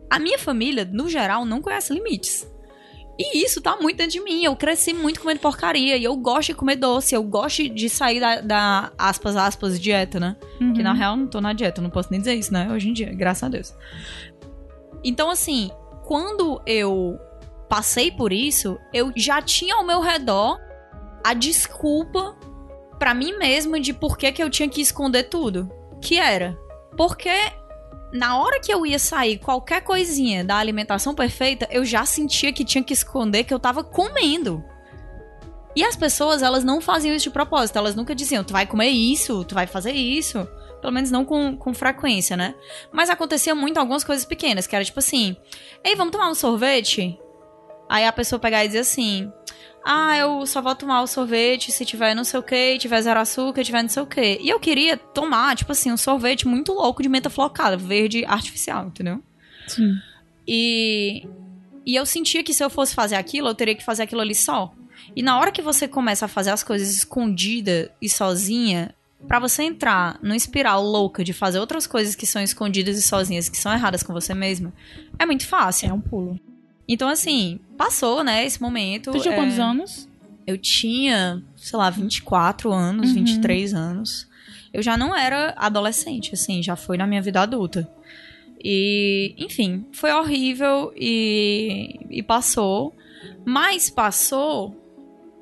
A minha família, no geral, não conhece limites. E isso tá muito dentro de mim. Eu cresci muito comendo porcaria. E eu gosto de comer doce. Eu gosto de sair da, da aspas, aspas, dieta, né? Uhum. Que na real não tô na dieta. Não posso nem dizer isso, né? Hoje em dia, graças a Deus. Então, assim, quando eu passei por isso, eu já tinha ao meu redor a desculpa para mim mesma de por que, que eu tinha que esconder tudo. Que era. Porque na hora que eu ia sair qualquer coisinha da alimentação perfeita, eu já sentia que tinha que esconder que eu tava comendo. E as pessoas, elas não faziam isso de propósito. Elas nunca diziam, tu vai comer isso, tu vai fazer isso. Pelo menos não com, com frequência, né? Mas acontecia muito algumas coisas pequenas, que era tipo assim: Ei, vamos tomar um sorvete? Aí a pessoa pegar e dizer assim: ah, eu só vou tomar o sorvete se tiver não sei o que, tiver zero açúcar, tiver não sei o que. E eu queria tomar, tipo assim, um sorvete muito louco de menta flocada, verde artificial, entendeu? Sim. E, e eu sentia que se eu fosse fazer aquilo, eu teria que fazer aquilo ali só. E na hora que você começa a fazer as coisas escondida e sozinha, para você entrar numa espiral louca de fazer outras coisas que são escondidas e sozinhas, que são erradas com você mesma, é muito fácil. É um pulo. Então, assim, passou, né, esse momento. Tu tinha é, quantos anos? Eu tinha, sei lá, 24 anos, Uhum. 23 anos. Eu já não era adolescente, assim, já foi na minha vida adulta. E, enfim, foi horrível e, e passou. Mas passou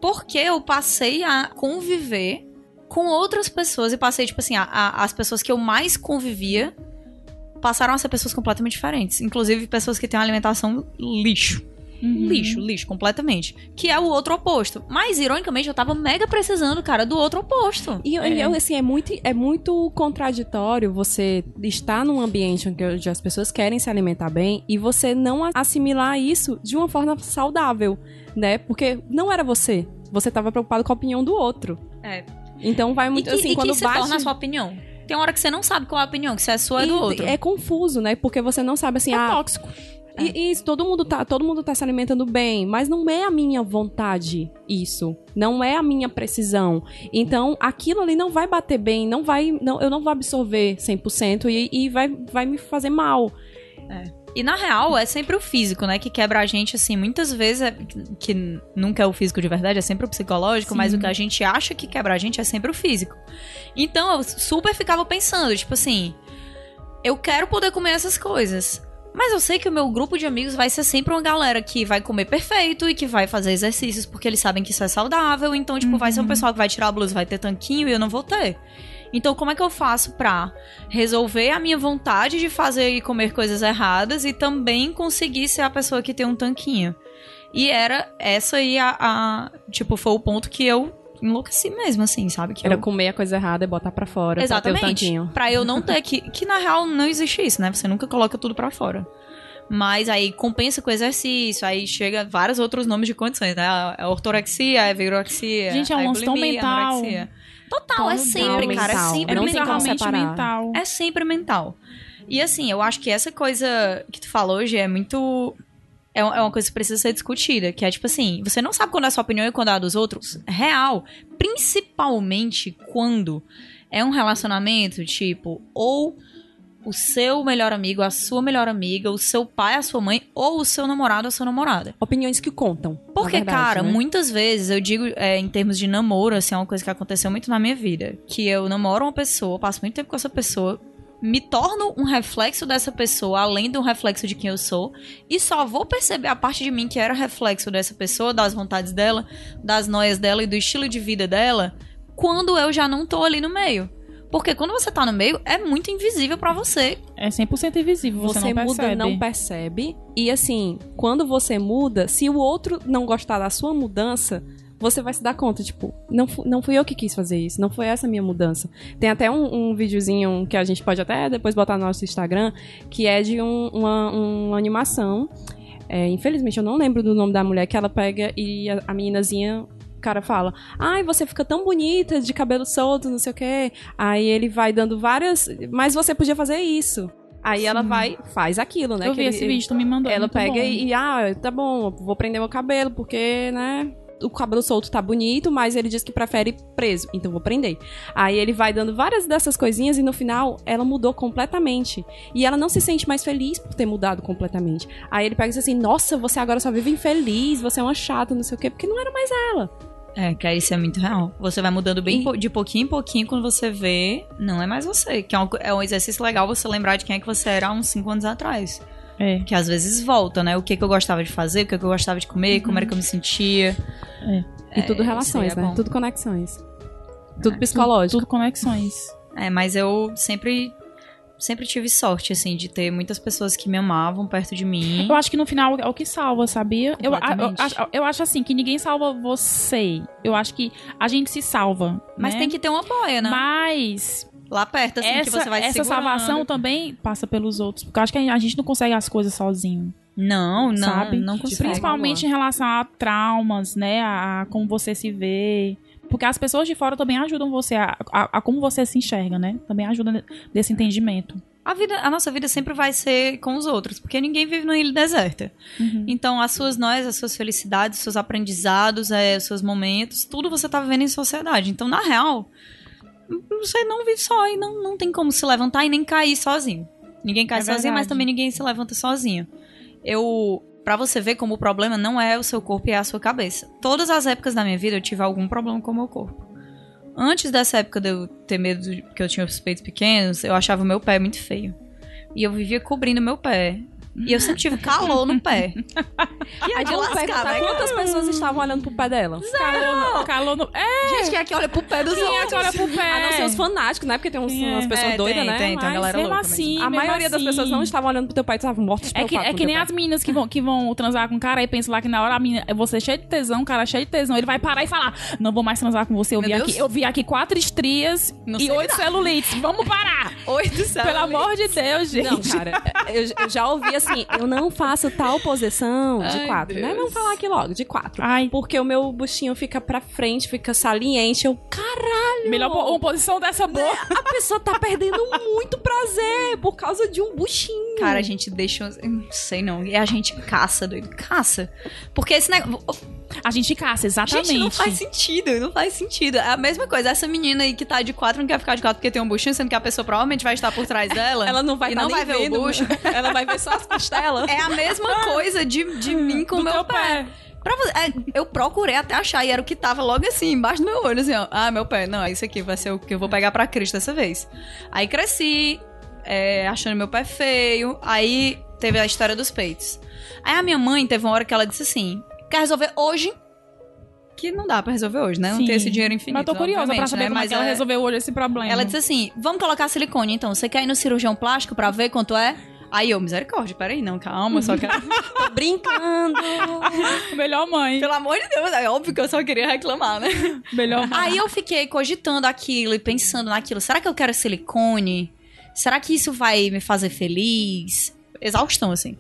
porque eu passei a conviver com outras pessoas e passei, tipo assim, a- a- as pessoas que eu mais convivia passaram a ser pessoas completamente diferentes. Inclusive pessoas que têm uma alimentação lixo. Uhum. Lixo, lixo, completamente. Que é o outro oposto. Mas, ironicamente, eu tava mega precisando, cara, do outro oposto. E eu- eu, assim, é muito, é muito contraditório você estar num ambiente onde as pessoas querem se alimentar bem e você não assimilar isso de uma forma saudável, né? Porque não era você. Você tava preocupado com a opinião do outro. É. Então vai E muito que, assim, e quando que se bate. torna a sua opinião. Tem uma hora que você não sabe qual é a opinião, que se é sua ou é do E outro. É confuso, né? Porque você não sabe assim, É ah, tóxico. E isso, todo mundo, tá, todo mundo tá se alimentando bem, mas não é a minha vontade isso. Não é a minha precisão. Então, aquilo ali não vai bater bem, não vai. Não, eu não vou absorver 100% e, e vai, vai me fazer mal. E na real, é sempre o físico, né? Que quebra a gente, assim. Muitas vezes, é, que nunca é o físico de verdade, é sempre o psicológico, mas o que a gente acha que quebra a gente é sempre o físico. Então, eu super ficava pensando, tipo assim. Eu quero poder comer essas coisas. Mas eu sei que o meu grupo de amigos vai ser sempre uma galera que vai comer perfeito e que vai fazer exercícios porque eles sabem que isso é saudável. Então, tipo, vai ser um pessoal que vai tirar a blusa, vai ter tanquinho e eu não vou ter. Então, como é que eu faço pra resolver a minha vontade de fazer e comer coisas erradas e também conseguir ser a pessoa que tem um tanquinho? E era essa aí a, a- tipo, foi o ponto que eu enlouqueci mesmo, assim, sabe? Que Era eu- comer a coisa errada e botar pra fora. Pra ter o Exatamente. Pra eu não *laughs* ter que. Que na real não existe isso, né? Você nunca coloca tudo pra fora. Mas aí compensa com exercício, aí chega vários outros nomes de condições, né? A ortorexia, a virorexia. Gente, é um a mental. anorexia. Total, é sempre, cara. É mental. sempre como mental. mental. É sempre mental. E assim, eu acho que essa coisa que tu falou hoje é muito. É uma é uma coisa que precisa ser discutida. Que é tipo assim: você não sabe quando é a sua opinião e quando é a dos outros. Real. Principalmente quando é um relacionamento, tipo, ou o seu melhor amigo, a sua melhor amiga, o seu pai, a sua mãe, ou o seu namorado, a sua namorada. Opiniões que contam. Porque, verdade, cara, né? muitas vezes, eu digo é, em termos de namoro, assim, é uma coisa que aconteceu muito na minha vida. Que eu namoro uma pessoa, passo muito tempo com essa pessoa, me torno um reflexo dessa pessoa, além de um reflexo de quem eu sou, e só vou perceber a parte de mim que era reflexo dessa pessoa, das vontades dela, das noias dela e do estilo de vida dela, quando eu já não tô ali no meio. Porque quando você tá no meio, é muito invisível pra você. É 100% invisível, você, Você, não muda, percebe. não percebe. E assim, quando você muda, se o outro não gostar da sua mudança, você vai se dar conta, tipo, não, não fui eu que quis fazer isso, não foi essa a minha mudança. Tem até um, um videozinho que a gente pode até depois botar no nosso Instagram, que é de um- uma, uma animação. É, infelizmente, eu não lembro do nome da mulher que ela pega e a, a meninazinha. Cara fala, ai, você fica tão bonita de cabelo solto, não sei o quê. Aí ele vai dando várias. Mas você podia fazer isso. Aí ela vai, faz aquilo, né? Eu que vi ele- esse vídeo, tu me mandou. é ela pega e, e, ah, tá bom, vou prender meu cabelo, porque, né? O cabelo solto tá bonito, mas ele diz que prefere preso, então vou prender. Aí ele vai dando várias dessas coisinhas e no final ela mudou completamente. E ela não se sente mais feliz por ter mudado completamente. Aí ele pega e diz assim: Nossa, você agora só vive infeliz, você é uma chata, não sei o quê, porque não era mais ela. É, que aí isso é muito real. Você vai mudando bem E- de pouquinho em pouquinho quando você vê, não é mais você. Que é um, é um exercício legal você lembrar de quem é que você era há uns 5 anos atrás. É. Que às vezes volta, né? O que, que eu gostava de fazer, o que, que eu gostava de comer, como era que eu me sentia. E tudo É, relações, é né? bom. Tudo conexões. Tudo psicológico. Tudo conexões. É, mas eu sempre sempre tive sorte, assim, de ter muitas pessoas que me amavam perto de mim. Eu acho que no final é o que salva, sabia? Eu, eu, eu acho assim que ninguém salva você. Eu acho que a gente se salva. Mas né? tem que ter um apoio, né? Mas Lá perto, assim, que essa, você vai essa segurando. salvação também passa pelos outros. Porque eu acho que a gente não consegue as coisas sozinho. Não, não, sabe? não consigo. Principalmente em relação a traumas, né? A, a como você se vê. Porque as pessoas de fora também ajudam você a, a, a como você se enxerga, né? Também ajuda nesse entendimento. A, vida, a nossa vida sempre vai ser com os outros, porque ninguém vive numa ilha deserta. Uhum. Então, as suas nós, as suas felicidades, os seus aprendizados, é, os seus momentos, tudo você tá vivendo em sociedade. Então, na real, você não vive só e não, não tem como se levantar e nem cair sozinho. Ninguém cai É sozinho, verdade. mas também ninguém se levanta sozinho. Eu. Pra você ver como o problema não é o seu corpo e é a sua cabeça. Todas as épocas da minha vida eu tive algum problema com o meu corpo. Antes dessa época de eu ter medo que eu tinha os peitos pequenos, eu achava o meu pé muito feio. E eu vivia cobrindo meu pé. E eu sempre tive calor no pé. *laughs* E Aí vamos perguntar quantas pessoas estavam olhando pro pé dela. Calor, no- calor no. É, Gente, quem é que olha pro pé dos quem é outros? que olha pro pé? A não ser os fanáticos, né? Porque tem uns- é. umas pessoas É, doidas, tem, né? tem, tem Mas galera mesmo louca assim, A mesmo maioria das assim. pessoas não estavam olhando pro teu pai, estavam mortos de É que, é que nem pai. as meninas que vão, que vão transar com o cara e pensam lá que na hora a menina, você é cheio de tesão, o cara é cheio de tesão, ele vai parar e falar: Não vou mais transar com você. Eu, Meu vi Deus. aqui, eu vi aqui quatro estrias Não e oito celulites. Vamos parar! Oi do céu. Pelo amor de Deus, gente. Não, cara, eu, eu já ouvi assim, eu não faço tal posição de Ai, quatro, né? Deus. Vamos falar aqui logo, de quatro. Ai, Porque o meu buchinho fica pra frente, fica saliente. Eu, caralho! melhor po- uma posição dessa boa. A pessoa tá perdendo muito prazer por causa de um buchinho. Cara, a gente deixa. eu Não sei não. E a gente caça, doido. Caça. Porque esse negócio. A gente caça, exatamente. Gente, não faz sentido. Não faz sentido. É a mesma coisa. Essa menina aí que tá de quatro não quer ficar de quatro porque tem um buchinho, sendo que a pessoa provavelmente vai estar por trás *laughs* dela. ela não vai e tá não vai ver vendo, o bucho. *laughs* Ela vai ver só as costelas. É a mesma *laughs* coisa de, de mim com o meu teu pé. Pra você- é, eu procurei até achar, e era o que tava logo assim, embaixo do meu olho, assim, ó. Ah, meu pé. Não, isso aqui vai ser o que eu vou pegar pra Cristo dessa vez. Aí cresci, é, achando meu pé feio. Aí teve a história dos peitos. Aí a minha mãe teve uma hora que ela disse assim: quer resolver hoje? Que não dá pra resolver hoje, né? Não Sim. tem esse dinheiro infinito. Mas tô curiosa pra saber né? como é Mas que ela é- resolveu hoje esse problema. Ela disse assim: vamos colocar silicone então. Você quer ir no cirurgião plástico pra ver quanto é? Aí eu, misericórdia, peraí, não, calma, só quero. *laughs* Tô brincando. *laughs* Melhor mãe. Pelo amor de Deus, é óbvio que eu só queria reclamar, né? Melhor mãe. Aí eu fiquei cogitando aquilo e pensando naquilo. Será que eu quero silicone? Será que isso vai me fazer feliz? Exaustão, assim.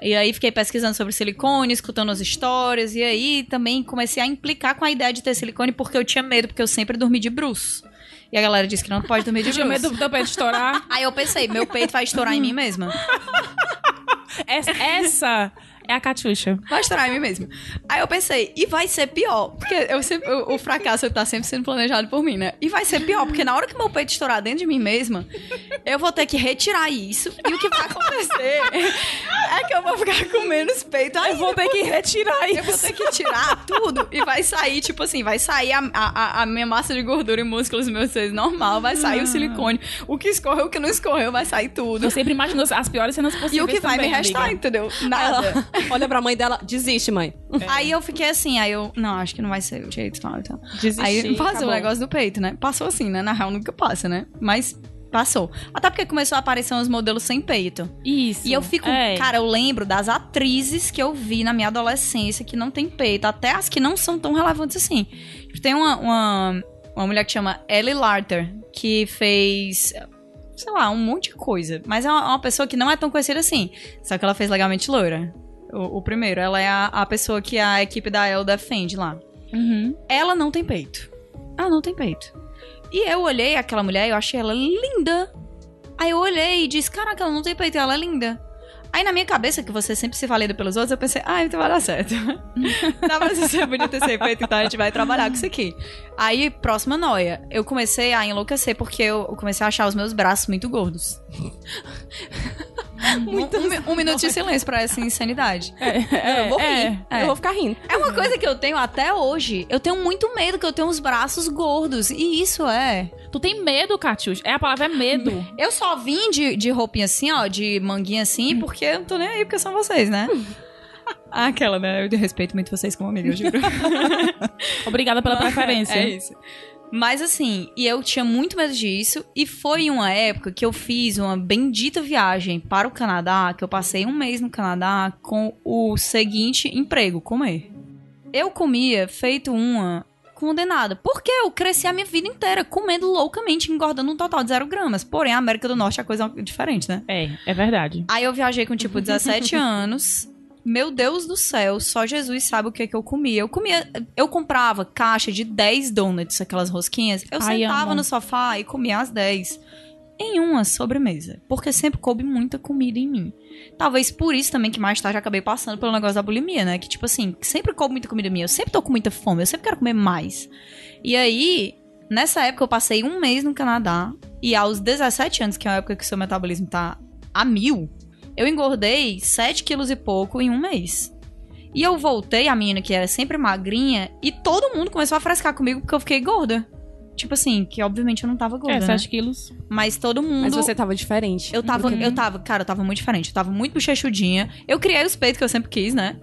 E aí fiquei pesquisando sobre silicone, escutando as histórias. E aí também comecei a implicar com a ideia de ter silicone porque eu tinha medo, porque eu sempre dormi de bruço. E a galera disse que não pode dormir de *laughs* Tinha bruço. medo do teu peito estourar. Aí eu pensei, meu peito vai estourar em mim mesma. *laughs* Essa, essa é a Catiuxa. Vai estourar em mim mesmo. Aí eu pensei, e vai ser pior. Porque eu sempre- o, o fracasso tá sempre sendo planejado por mim, né? E vai ser pior, porque na hora que meu peito estourar dentro de mim mesma, eu vou ter que retirar isso. E o que vai acontecer é que eu vou ficar com menos peito Eu ainda. vou ter que retirar Eu vou isso. ter que tirar tudo e vai sair, tipo assim, vai sair a, a, a minha massa de gordura e músculos meus seios normal, vai sair o silicone. O que escorreu, o que não escorreu, vai sair tudo. Eu sempre imagino as piores cenas possíveis E o que vai também, me restar, amiga. entendeu? Nada. Olha pra mãe dela, desiste, mãe. Aí eu fiquei assim, aí eu, não, acho que não vai ser o jeito tal e tal. Desistir, Aí passou acabou. o negócio do peito, né? Passou assim, né? Na real nunca passa, né? Mas passou. Até porque começou a aparecer uns modelos sem peito. Isso. E eu fico, É. cara, eu lembro das atrizes que eu vi na minha adolescência que não tem peito, até as que não são tão relevantes assim. Tipo, Tem uma, uma, uma mulher que chama Ellie Larter, que fez, sei lá, um monte de coisa. Mas é uma, uma pessoa que não é tão conhecida assim. Só que ela fez Legalmente Loira. O, o primeiro. Ela é a, a pessoa que a equipe da Elle defende lá. Uhum. Ela não tem peito. Ela não tem peito. E eu olhei aquela mulher e eu achei ela linda. Aí eu olhei e disse, caraca, ela não tem peito ela é linda. Aí na minha cabeça, que você sempre se valida pelos outros, eu pensei, ah, então vai dar certo. Dá pra ser bonita ter sem peito, então a gente vai trabalhar com isso aqui. Aí, próxima noia, eu comecei a enlouquecer porque eu comecei a achar os meus braços muito gordos. *laughs* um, um, um minuto de silêncio pra essa insanidade. É, eu vou rir. é, é. Eu vou ficar rindo. É uma coisa que eu tenho até hoje. Eu tenho muito medo que eu tenho os braços gordos. E isso é. Tu tem medo, Catius? É, a palavra é medo. Eu só vim de, de roupinha assim, ó, de manguinha assim, porque eu não tô nem aí, porque são vocês, né? *laughs* Aquela, né? Eu respeito muito vocês como amiga, eu juro. *laughs* Obrigada pela preferência. É isso. Mas assim, e eu tinha muito medo disso, e foi uma época que eu fiz uma bendita viagem para o Canadá, que eu passei um mês no Canadá com o seguinte emprego, comer. Eu comia feito uma condenada, porque eu cresci a minha vida inteira comendo loucamente, engordando um total de zero gramas. Porém, a América do Norte é coisa diferente, né? É, é verdade. Aí eu viajei com tipo 17 *laughs* anos. Meu Deus do céu, só Jesus sabe o que que eu comia. Eu comia, eu comprava caixa de 10 donuts, aquelas rosquinhas. Eu Ai, sentava amo. no sofá e comia as 10 em uma sobremesa, porque sempre coube muita comida em mim. Talvez por isso também que mais tarde eu acabei passando pelo negócio da bulimia, né? Que tipo assim, sempre coube muita comida minha, eu sempre tô com muita fome, eu sempre quero comer mais. E aí, nessa época eu passei um mês no Canadá e aos 17 anos, que é a época que o seu metabolismo tá a mil, eu engordei 7 quilos e pouco em um mês. E eu voltei, a menina que era sempre magrinha, e todo mundo começou a frescar comigo porque eu fiquei gorda. Tipo assim, que obviamente eu não tava gorda, É, né? 7 quilos. Mas todo mundo... Mas você tava diferente. Eu tava, eu tava, cara, eu tava muito diferente. Eu tava muito bochechudinha. Eu criei os peitos que eu sempre quis, né?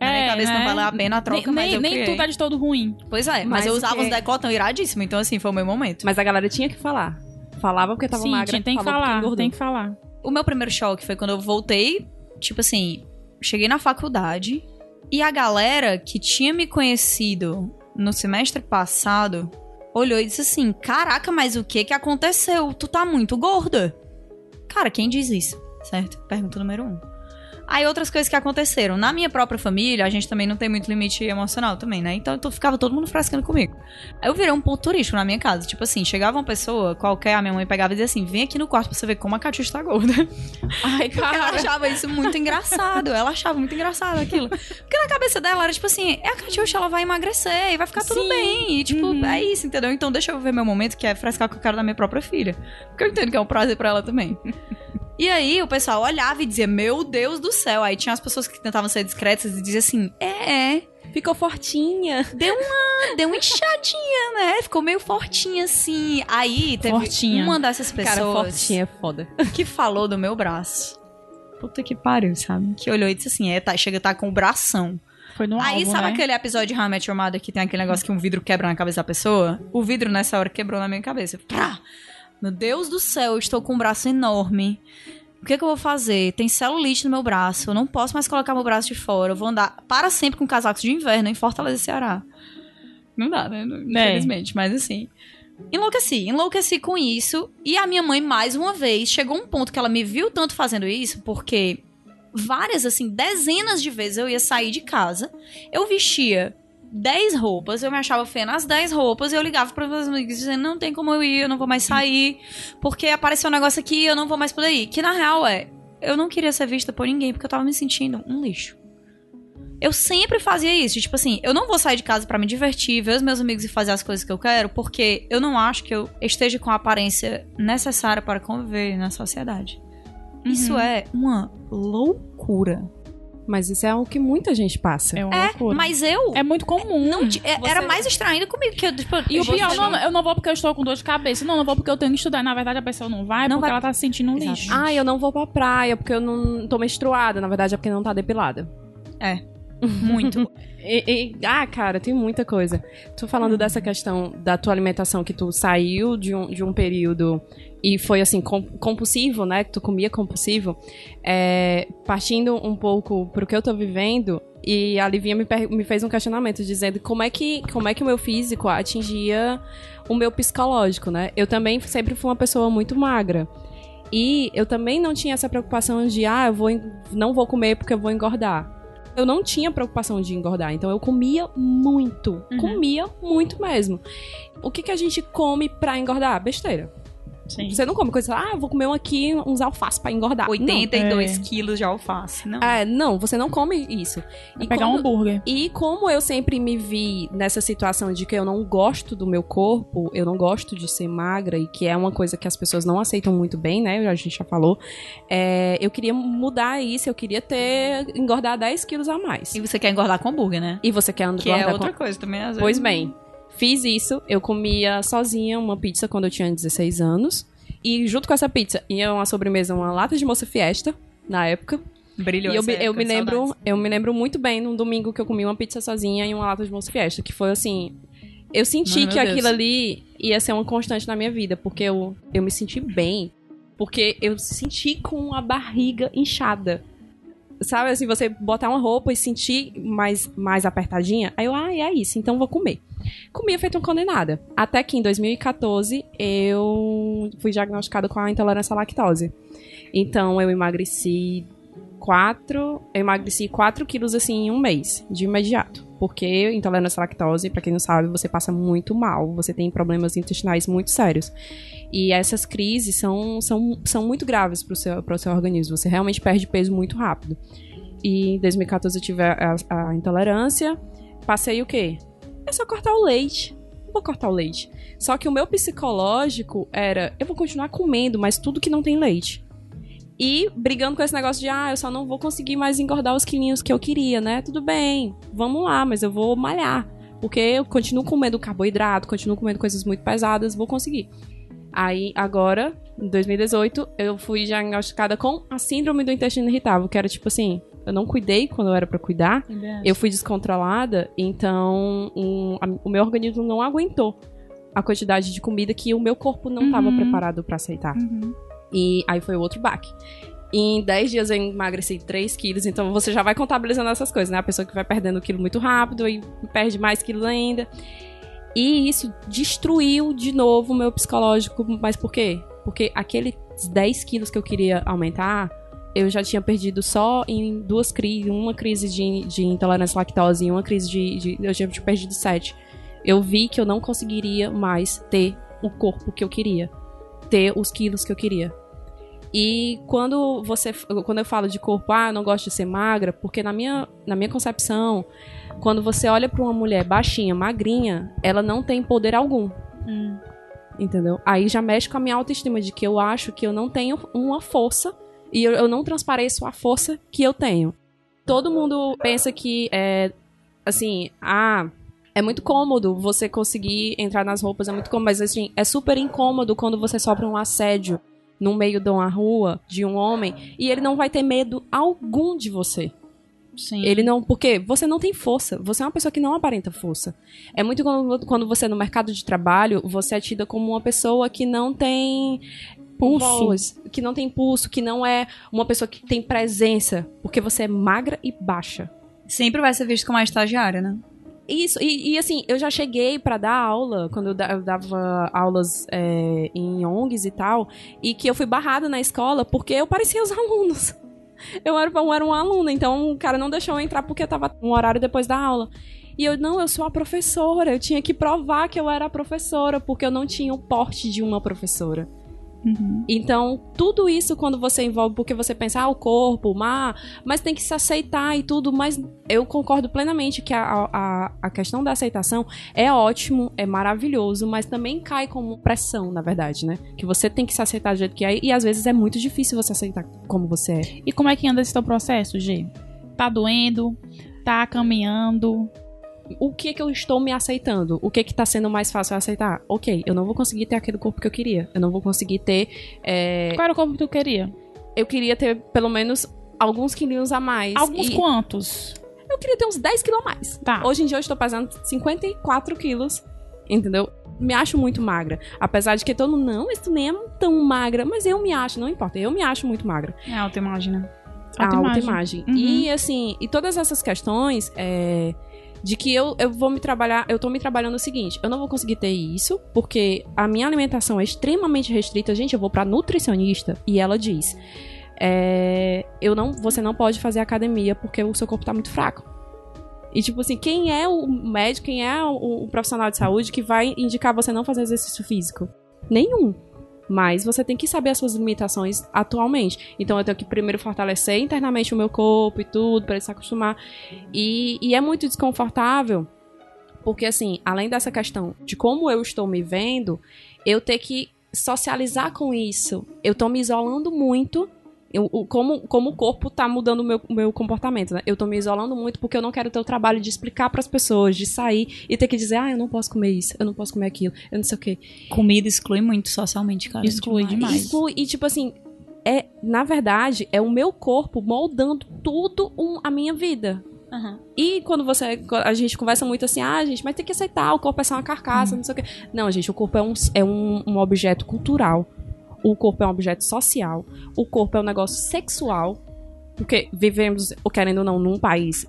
Na minha É, cabeça não né? valeu a pena a troca, nem mas nem, eu nem criei. tudo é de todo ruim. Pois é, mas, Mas eu usava que- uns decotão iradíssimo, então assim, foi o meu momento. Mas a galera tinha que falar. Falava porque tava Sim, magra. tinha- tem que falar, tem que falar. O meu primeiro choque foi quando eu voltei, tipo assim, cheguei na faculdade e a galera que tinha me conhecido no semestre passado olhou e disse assim: Caraca, mas o que que aconteceu? Tu tá muito gorda. Cara, quem diz isso? Certo? Pergunta número um. Aí outras coisas que aconteceram. Na minha própria família, a gente também não tem muito limite emocional também, né? Então, então ficava todo mundo frescando comigo. Aí eu virei um ponto turístico na minha casa. Tipo assim, chegava uma pessoa qualquer, a minha mãe pegava e dizia assim: vem aqui no quarto pra você ver como a Catiuxa tá gorda. Ai, *laughs* Porque ela cara. achava isso muito engraçado. Ela achava muito engraçado aquilo. Porque na cabeça dela era tipo assim: é a Catiuxa, ela vai emagrecer e vai ficar tudo Sim. bem. E tipo, Uhum. é isso, entendeu? Então deixa eu ver meu momento, que é frescar com o cara da minha própria filha. Porque eu entendo que é um prazer pra ela também. E aí o pessoal olhava e dizia: Meu Deus do céu. Aí tinha as pessoas que tentavam ser discretas e diziam assim: É, é. Ficou fortinha. Deu uma, deu uma inchadinha, né? Ficou meio fortinha assim. Aí teve Fortinha. uma dessas pessoas Cara, fortinha é foda. *laughs* que falou do meu braço. Puta que pariu, sabe? Que olhou e disse assim: é, tá, chega tá com o bração. Foi no Aí, álbum, sabe né? aquele episódio de How I Met Your Mother que tem aquele negócio que um vidro quebra na cabeça da pessoa? O vidro nessa hora quebrou na minha cabeça. Prá! Meu Deus do céu, eu estou com um braço enorme. O que, que eu vou fazer? Tem celulite no meu braço. Eu não posso mais colocar meu braço de fora. Eu vou andar para sempre com casacos de inverno em Fortaleza, Ceará. Não dá, né? Infelizmente, mas assim. Enlouqueci, enlouqueci com isso. E a minha mãe, mais uma vez, chegou um ponto que ela me viu tanto fazendo isso, porque várias, assim, dezenas de vezes eu ia sair de casa, eu vestia 10 roupas, eu me achava feia nas 10 roupas, e eu ligava para meus amigos dizendo, não tem como eu ir, eu não vou mais sair, porque apareceu um negócio aqui, eu não vou mais poder ir. Que na real é, eu não queria ser vista por ninguém, porque eu tava me sentindo um lixo. Eu sempre fazia isso, tipo assim, eu não vou sair de casa pra me divertir, ver os meus amigos e fazer as coisas que eu quero, porque eu não acho que eu esteja com a aparência necessária para conviver na sociedade. Isso é uma loucura. Mas isso é o que muita gente passa. É uma É, mas eu É muito comum. não é- Você- era mais estranho ainda comigo que eu, tipo, E eu o pior, não, eu não vou porque eu estou com dor de cabeça. Não, não vou porque eu tenho que estudar. Na verdade, a pessoa não vai Não porque vai- ela tá se sentindo um lixo. Ah, eu não vou pra praia porque eu não tô menstruada. Na verdade, é porque não tá depilada. É. Muito. E- e- ah, cara, tem muita coisa. Tu falando dessa questão da tua alimentação, que tu saiu de um, de um período e foi assim, com- compulsivo, né? Que tu comia compulsivo. é, partindo um pouco pro que eu tô vivendo, e a Livinha me, me fez um questionamento dizendo como é, que, como é que o meu físico atingia o meu psicológico, né? Eu também sempre fui uma pessoa muito magra. E eu também não tinha essa preocupação de, ah, eu vou, não vou comer porque eu vou engordar. Eu não tinha preocupação de engordar, então eu comia muito. Comia muito mesmo. O que, que a gente come pra engordar? Besteira. Sim. Você não come coisa, ah, eu vou comer um aqui, uns alface pra engordar. 82 É. quilos de alface. Não. Não. É, não, você não come isso. E Pegar um quando- hambúrguer. e como eu sempre me vi nessa situação de que eu não gosto do meu corpo, eu não gosto de ser magra, e que é uma coisa que as pessoas não aceitam muito bem, né? A gente já falou. é, eu queria mudar isso, eu queria ter. engordar 10 quilos a mais. E você quer engordar com hambúrguer, né? E você quer engordar Que é com- outra coisa também, às vezes. Pois bem, fiz isso. Eu comia sozinha uma pizza quando eu tinha 16 anos. E junto com essa pizza ia uma sobremesa, uma lata de moça fiesta, na época. Brilhou E eu, eu me lembro, saudades. eu me lembro muito bem num domingo que eu comi uma pizza sozinha e uma lata de moça fiesta, que foi assim, eu senti meu que Deus. aquilo ali ia ser uma constante na minha vida, porque eu, eu me senti bem, porque eu senti com a barriga inchada. Sabe assim, você botar uma roupa e sentir mais, mais apertadinha, aí eu, ah, é isso, então vou comer. Comia feito uma condenada. Até que em 2014 eu fui diagnosticada com a intolerância à lactose. Então eu emagreci 4, eu emagreci 4 quilos assim em um mês, de imediato. Porque intolerância à lactose, pra quem não sabe, você passa muito mal, você tem problemas intestinais muito sérios. E essas crises são, são, são muito graves pro seu, pro seu organismo. Você realmente perde peso muito rápido. E em 2014 eu tive a, a- a intolerância. Passei o quê? É só cortar o leite. Eu Vou cortar o leite. Só que o meu psicológico era: eu vou continuar comendo, mas tudo que não tem leite. E brigando com esse negócio de, ah, eu só não vou conseguir mais engordar os quilinhos que eu queria, né? Tudo bem, vamos lá, mas eu vou malhar. Porque eu continuo comendo carboidrato, continuo comendo coisas muito pesadas, vou conseguir. Aí, agora, em 2018, eu fui diagnosticada com a síndrome do intestino irritável, que era tipo assim, eu não cuidei quando eu era pra cuidar, eu fui descontrolada, então um, a- o meu organismo não aguentou a quantidade de comida que o meu corpo não estava Uhum. preparado pra aceitar. Uhum. E aí foi outro baque. Em 10 dias eu emagreci 3 quilos, então você já vai contabilizando essas coisas, né? A pessoa que vai perdendo quilo muito rápido e perde mais quilos ainda. E isso destruiu de novo o meu psicológico. Mas por quê? Porque aqueles 10 quilos que eu queria aumentar, eu já tinha perdido só em duas crises, uma crise de, de intolerância à lactose e uma crise de, de. Eu já tinha perdido 7. Eu vi que eu não conseguiria mais ter o corpo que eu queria. Ter os quilos que eu queria. E quando você quando eu falo de corpo, ah, eu não gosto de ser magra, porque na minha, na minha concepção, quando você olha pra uma mulher baixinha, magrinha, ela não tem poder algum. Entendeu? Aí já mexe com a minha autoestima de que eu acho que eu não tenho uma força e eu, eu não transpareço a força que eu tenho. Todo mundo pensa que é assim, ah, é muito cômodo você conseguir entrar nas roupas, é muito cômodo, mas assim, é super incômodo quando você sofre um assédio no meio de uma rua de um homem e ele não vai ter medo algum de você. Sim. Ele não. Porque você não tem força. Você é uma pessoa que não aparenta força. É muito quando, quando você, no mercado de trabalho, você é tida como uma pessoa que não tem. Pulso. que não tem pulso, que não é uma pessoa que tem presença, porque você é magra e baixa. Sempre vai ser visto como uma estagiária, né? Isso, e, e, assim, eu já cheguei pra dar aula, quando eu dava aulas é, em ONGs e tal, e que eu fui barrada na escola porque eu parecia os *laughs* alunos. Eu era, eu era uma aluna, então o cara não deixou eu entrar porque eu tava um horário depois da aula. E eu, não, eu sou a professora, eu tinha que provar que eu era a professora, porque eu não tinha o porte de uma professora. Uhum. Então, tudo isso quando você envolve, porque você pensa, ah, o corpo, má, mas tem que se aceitar e tudo, mas eu concordo plenamente que a, a, a questão da aceitação é ótimo, é maravilhoso, mas também cai como pressão, na verdade, né? Que você tem que se aceitar do jeito que é, e às vezes é muito difícil você aceitar como você é. E como é que anda esse teu processo, G? Tá doendo? Tá caminhando? O que que eu estou me aceitando? O que que tá sendo mais fácil aceitar? Ok, eu não vou conseguir ter aquele corpo que eu queria. Eu não vou conseguir ter. é, Qual era o corpo que tu queria? Eu queria ter pelo menos alguns quilinhos a mais. Alguns E- quantos? Eu queria ter uns 10 quilos a mais. Tá. Hoje em dia eu estou pesando 54 quilos, entendeu? Me acho muito magra. Apesar de que todo mundo, não, mas tu nem é tão magra. Mas eu me acho, não importa, eu me acho muito magra. É autoimagem, né? A Autoimagem. autoimagem. Uhum. E assim, e todas essas questões é, de que eu, eu vou me trabalhar, eu tô me trabalhando o seguinte, eu não vou conseguir ter isso, porque a minha alimentação é extremamente restrita. Gente, eu vou pra nutricionista e ela diz: é, eu não, você não pode fazer academia porque o seu corpo tá muito fraco. E, tipo assim, quem é o médico, quem é o, o profissional de saúde que vai indicar você não fazer exercício físico? Nenhum. Mas você tem que saber as suas limitações atualmente. Então eu tenho que primeiro fortalecer internamente o meu corpo e tudo, pra ele se acostumar. E, e é muito desconfortável, porque assim, além dessa questão de como eu estou me vendo, eu ter que socializar com isso. Eu tô me isolando muito. Eu- como, como o corpo tá mudando o meu, meu comportamento, né? Eu tô me isolando muito porque eu não quero ter o trabalho de explicar pras pessoas, de sair e ter que dizer, ah, eu não posso comer isso, eu não posso comer aquilo, eu não sei o quê. Comida exclui muito socialmente, cara. Exclui demais. Isso, e tipo assim, é, na verdade, é o meu corpo moldando tudo um- a minha vida. Aham. E quando você. A gente conversa muito assim, ah, gente, mas tem que aceitar, o corpo é só uma carcaça, não sei o quê. Não, gente, o corpo é um, é um, um objeto cultural. O corpo é um objeto social. O corpo é um negócio sexual. Porque vivemos, querendo ou não, num país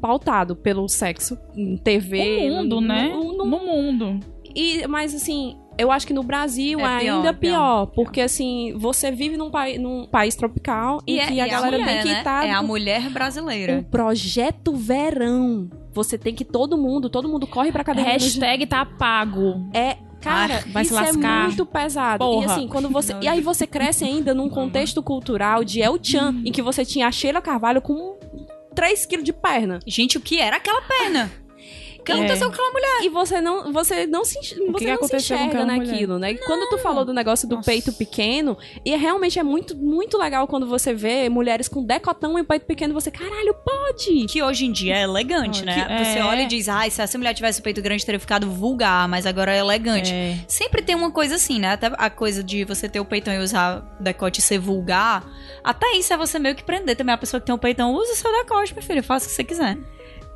pautado pelo sexo, em TV. No mundo, no- né? no- no- No mundo. e, mas assim, eu acho que no Brasil É é pior, ainda pior, pior, porque assim, você vive num, pai, num país tropical E, é, e a galera mulher, tem que né? estar É a mulher o brasileira. projeto verão. Você tem que todo mundo, todo mundo corre pra academia. no Hashtag tá pago. é, cara, se isso é muito pesado. E Porra. assim, quando você. E aí você cresce ainda num contexto cultural de El Chan, em que você tinha a Sheila Carvalho com 3 quilos de perna. Gente, o que era aquela perna? O que É. aconteceu com aquela mulher? E você não, você não se, você que não se aconteceu com enxerga mulher? naquilo, né? E Quando tu falou do negócio do Nossa. peito pequeno, e é realmente é muito, muito legal quando você vê mulheres com decotão e peito pequeno, você, caralho, pode! Que hoje em dia é elegante, né? Que- Você é. olha e diz, ai, se essa mulher tivesse o peito grande, teria ficado vulgar, mas agora é elegante. É. Sempre tem uma coisa assim, né? Até a coisa de você ter o peitão e usar decote e ser vulgar. Até isso é você meio que prender também a pessoa que tem o peitão. Usa o seu decote, meu filho. Faça o que você quiser.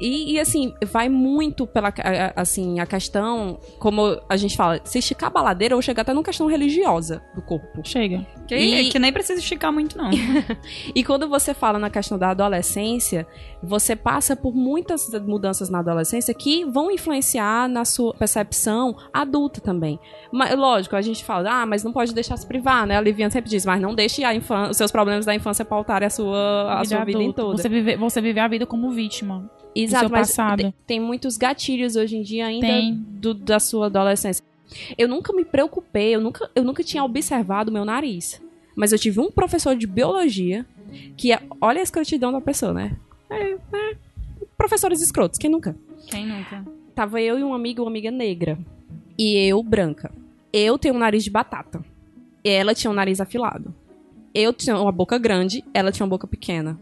E, e, assim, vai muito pela assim, a questão, como a gente fala, se esticar a baladeira ou chegar até numa questão religiosa do corpo. Chega. Que, E- que nem precisa esticar muito, não. *laughs* E quando você fala na questão da adolescência, você passa por muitas mudanças na adolescência que vão influenciar na sua percepção adulta também. Mas, lógico, a gente fala, ah, mas não pode deixar se privar, né? A Liviana sempre diz, mas não deixe os seus problemas da infância pautarem a sua, a sua vida em toda. Você vive, você vive a vida como vítima. Exato, seu mas passado. Tem, muitos gatilhos hoje em dia ainda do- da sua adolescência. Eu nunca me preocupei, eu nunca, eu nunca tinha observado o meu nariz. Mas eu tive um professor de biologia que, é, olha a escrotidão da pessoa, né? É, é, professores escrotos, quem nunca? Quem nunca? Tava eu e um amigo, uma amiga negra. E eu branca. Eu tenho um nariz de batata. Ela tinha um nariz afilado. Eu tinha uma boca grande, ela tinha uma boca pequena.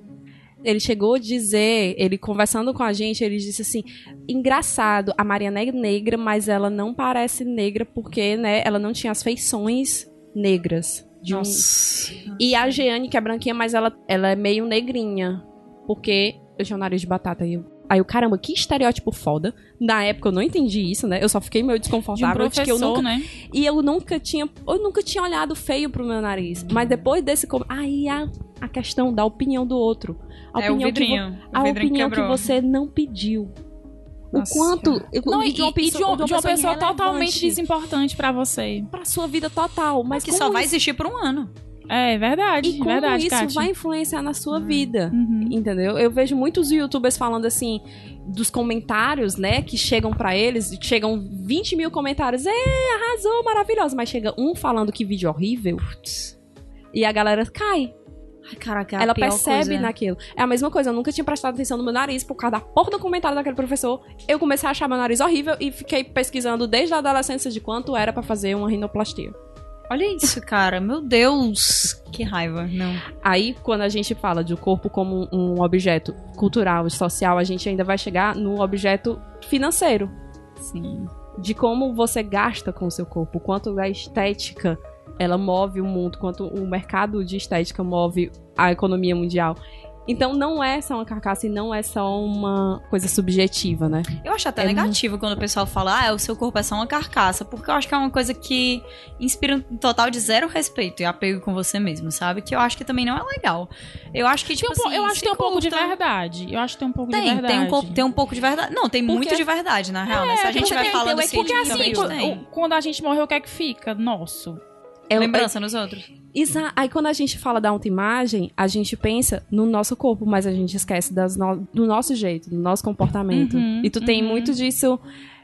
Ele chegou a dizer, ele conversando com a gente, ele disse assim: engraçado, a Mariana é negra, mas ela não parece negra porque, né, ela não tinha as feições negras. De um... Nossa. E a Jeane, que é branquinha, mas ela, ela é meio negrinha. Porque eu tinha um nariz de batata. E eu, aí eu, caramba, que estereótipo foda. Na época eu não entendi isso, né? Eu só fiquei meio De um desconfortável. de que eu nunca, né? e eu nunca tinha. Eu nunca tinha olhado feio pro meu nariz. Mas depois desse. Aí a, a questão da opinião do outro. A É o opinião, que, vidrinho. a o vidrinho opinião que você não pediu. Nossa. o quanto. Não, e, de uma e pessoa, de uma, de uma pessoa totalmente irrelevante desimportante pra você. Pra sua vida total. Mas que como só vai isso- existir por um ano. É verdade, E como verdade, isso Kátia. vai influenciar na sua vida. Uhum. Entendeu? Eu vejo muitos youtubers falando assim, dos comentários, né, que chegam pra eles, chegam 20 mil comentários, é, arrasou, maravilhoso, mas chega um falando que vídeo horrível, e a galera cai. Ai, caraca, é ela percebe coisa. naquilo. É a mesma coisa, eu nunca tinha prestado atenção no meu nariz por causa da porra do comentário daquele professor. Eu comecei a achar meu nariz horrível e fiquei pesquisando desde a adolescência de quanto era pra fazer uma rinoplastia. Olha isso, cara. Meu Deus. Que raiva. Não. Aí, quando a gente fala de o corpo como um objeto cultural e social, a gente ainda vai chegar no objeto financeiro. Sim. De como você gasta com o seu corpo, quanto a estética ela move o mundo, quanto o mercado de estética move a economia mundial. Então não é só uma carcaça e não é só uma coisa subjetiva, né? Eu acho até É negativo quando o pessoal fala, ah, o seu corpo é só uma carcaça, porque eu acho que é uma coisa que inspira um total de zero respeito e apego com você mesmo, sabe? Que eu acho que também não é legal. Eu acho que, tipo Tem um assim, eu acho que tem um pouco de verdade. Eu acho que tem um pouco de Tem, verdade. tem um, co- tem um pouco de verdade. Não, tem muito Porque- de verdade, na real, né? Se a gente porque vai tem- falando tem- porque assim, quando, a gente morreu, o que é que fica? Nosso. É, Lembrança nos outros. Exa- Aí quando a gente fala da autoimagem, a gente pensa no nosso corpo, mas a gente esquece no- do nosso jeito, do nosso comportamento. Uhum, e tu tem uhum. muito disso,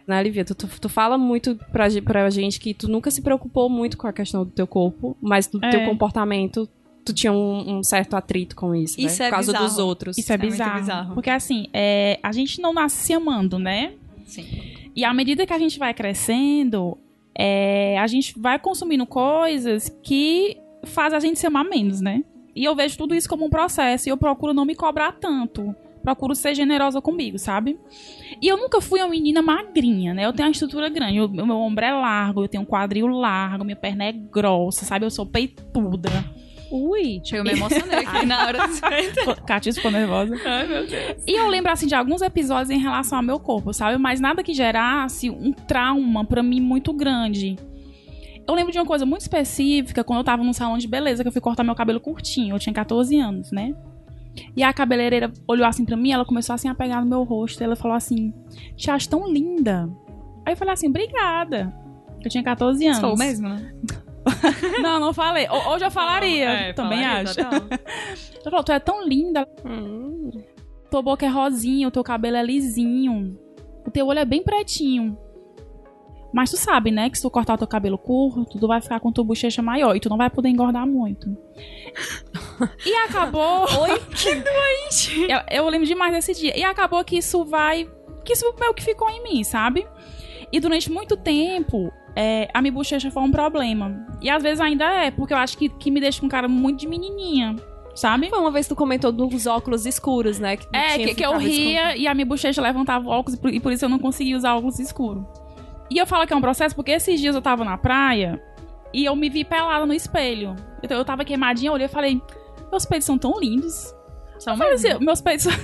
né, Olivia? Tu, tu, tu fala muito pra, pra gente que tu nunca se preocupou muito com a questão do teu corpo, mas do É. teu comportamento, tu tinha um, um certo atrito com isso, né? Isso é Por causa bizarro. dos outros. Isso é, É muito bizarro. bizarro. Porque assim, é, a gente não nasce se amando, né? Sim. E à medida que a gente vai crescendo, é, a gente vai consumindo coisas que fazem a gente se amar menos, né? E eu vejo tudo isso como um processo e eu procuro não me cobrar tanto. Procuro ser generosa comigo, sabe? E eu nunca fui uma menina magrinha, né? Eu tenho uma estrutura grande. O meu ombro é largo, eu tenho um quadril largo, minha perna é grossa, sabe? Eu sou peituda. Ui! Chega, eu me emocionei aqui na hora do *laughs* Catis ficou nervosa. Ai, meu Deus. E eu lembro, assim, de alguns episódios em relação ao meu corpo, sabe? Mas nada que gerasse um trauma pra mim muito grande. Eu lembro de uma coisa muito específica quando eu tava num salão de beleza, que eu fui cortar meu cabelo curtinho. Eu tinha 14 anos, né? E a cabeleireira olhou assim pra mim, ela começou assim a pegar no meu rosto. E ela falou assim: Te acho tão linda. Aí eu falei assim: Obrigada. Eu tinha 14 anos. Sou mesmo, né? *laughs* Não, não falei. Ho- Hoje eu falaria. também falaria, acho. Ela falou: Tu é tão linda. Hum. Tua boca é rosinha, o teu cabelo é lisinho. O teu olho é bem pretinho. Mas tu sabe, né, que se tu cortar o teu cabelo curto, tu vai ficar com tua bochecha maior e tu não vai poder engordar muito. E acabou. *laughs* Oi? Que doente! Eu, eu lembro demais desse dia. E acabou que isso vai. Que isso meio que ficou em mim, sabe? E durante muito tempo, é, a minha bochecha foi um problema. E às vezes ainda é, porque eu acho que, que me deixa com cara muito de menininha, sabe? Foi uma vez que tu comentou dos óculos escuros, né? Que É, que, que eu ria e a minha bochecha levantava o óculos e por, e por isso eu não conseguia usar óculos escuros. E eu falo que é um processo porque esses dias eu tava na praia e eu me vi pelada no espelho. Então eu tava queimadinha, eu olhei e falei: Meus peitos são tão lindos. São mesmo. assim, meus peitos. *laughs*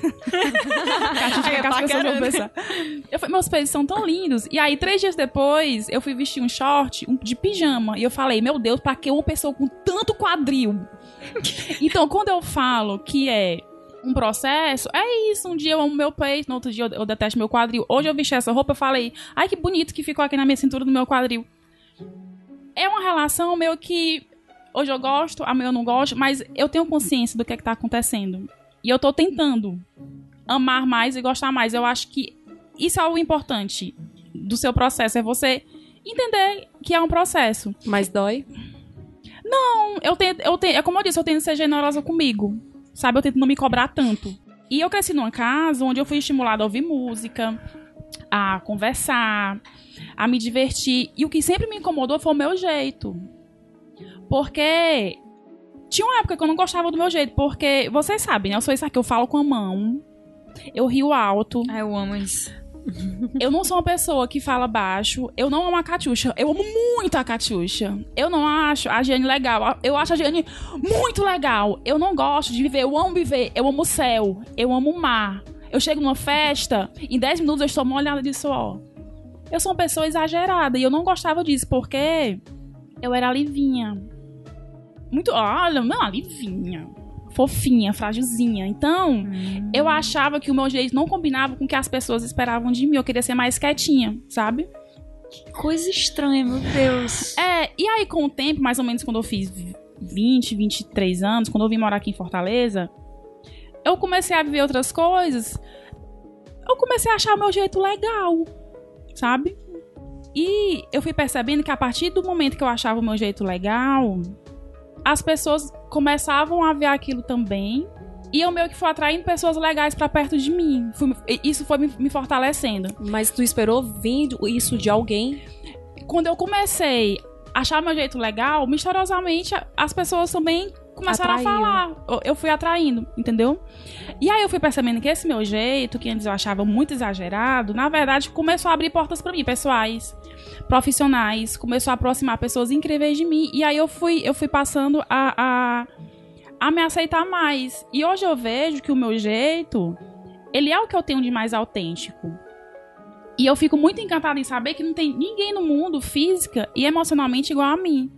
Eu falei, meus peitos são tão lindos. E aí, três dias depois, eu fui vestir um short um- de pijama. E eu falei, meu Deus, pra que uma pessoa com tanto quadril? *laughs* então, quando eu falo que é um processo, é isso. Um dia eu amo meu peito, no outro dia eu, eu detesto meu quadril. Hoje eu vesti essa roupa, eu falei, ai que bonito que ficou aqui na minha cintura do meu quadril. É uma relação meio que hoje eu gosto, amanhã eu não gosto, mas eu tenho consciência do que é que tá acontecendo. E eu tô tentando amar mais e gostar mais. Eu acho que isso é o importante do seu processo, é você entender que é um processo. Mas dói. Não, eu tento, eu tento, é como eu disse, eu tento ser generosa comigo. Sabe? Eu tento não me cobrar tanto. E eu cresci numa casa onde eu fui estimulada a ouvir música, a conversar, a me divertir. E o que sempre me incomodou foi o meu jeito. Porque tinha uma época que eu não gostava do meu jeito, porque vocês sabem, né? Eu sou isso aqui, eu falo com a mão. Eu rio alto. Ai, eu amo isso. Eu não sou uma pessoa que fala baixo. Eu não amo a Catiuxa. Eu amo muito a Catiuxa. Eu não acho a Giane legal. Eu acho a Giane muito legal. Eu não gosto de viver. Eu amo viver. Eu amo o céu. Eu amo o mar. Eu chego numa festa, em 10 minutos eu estou molhada de suor. Eu sou uma pessoa exagerada e eu não gostava disso porque eu era livinha. Muito. Olha, não, livinha. Fofinha, frágilzinha. Então, eu achava que o meu jeito não combinava com o que as pessoas esperavam de mim. Eu queria ser mais quietinha, sabe? Coisa estranha, meu Deus. É, e aí com o tempo, mais ou menos quando eu fiz 20, 23 anos, quando eu vim morar aqui em Fortaleza, eu comecei a viver outras coisas. Eu comecei a achar o meu jeito legal, sabe? E eu fui percebendo que a partir do momento que eu achava o meu jeito legal, as pessoas começavam a ver aquilo também. E eu meio que fui atraindo pessoas legais pra perto de mim. Fui- isso foi me- me fortalecendo. Mas tu esperou vindo isso de alguém? quando eu comecei a achar meu jeito legal, misteriosamente as pessoas também começaram Atraíam. a falar. Eu- fui atraindo, entendeu? E aí eu fui percebendo que esse meu jeito, que antes eu achava muito exagerado, na verdade começou a abrir portas pra mim, pessoais, profissionais, começou a aproximar pessoas incríveis de mim. E aí eu fui, eu fui passando a, a, a me aceitar mais. E hoje eu vejo que o meu jeito, ele é o que eu tenho de mais autêntico. E eu fico muito encantada em saber que não tem ninguém no mundo, física e emocionalmente, igual a mim.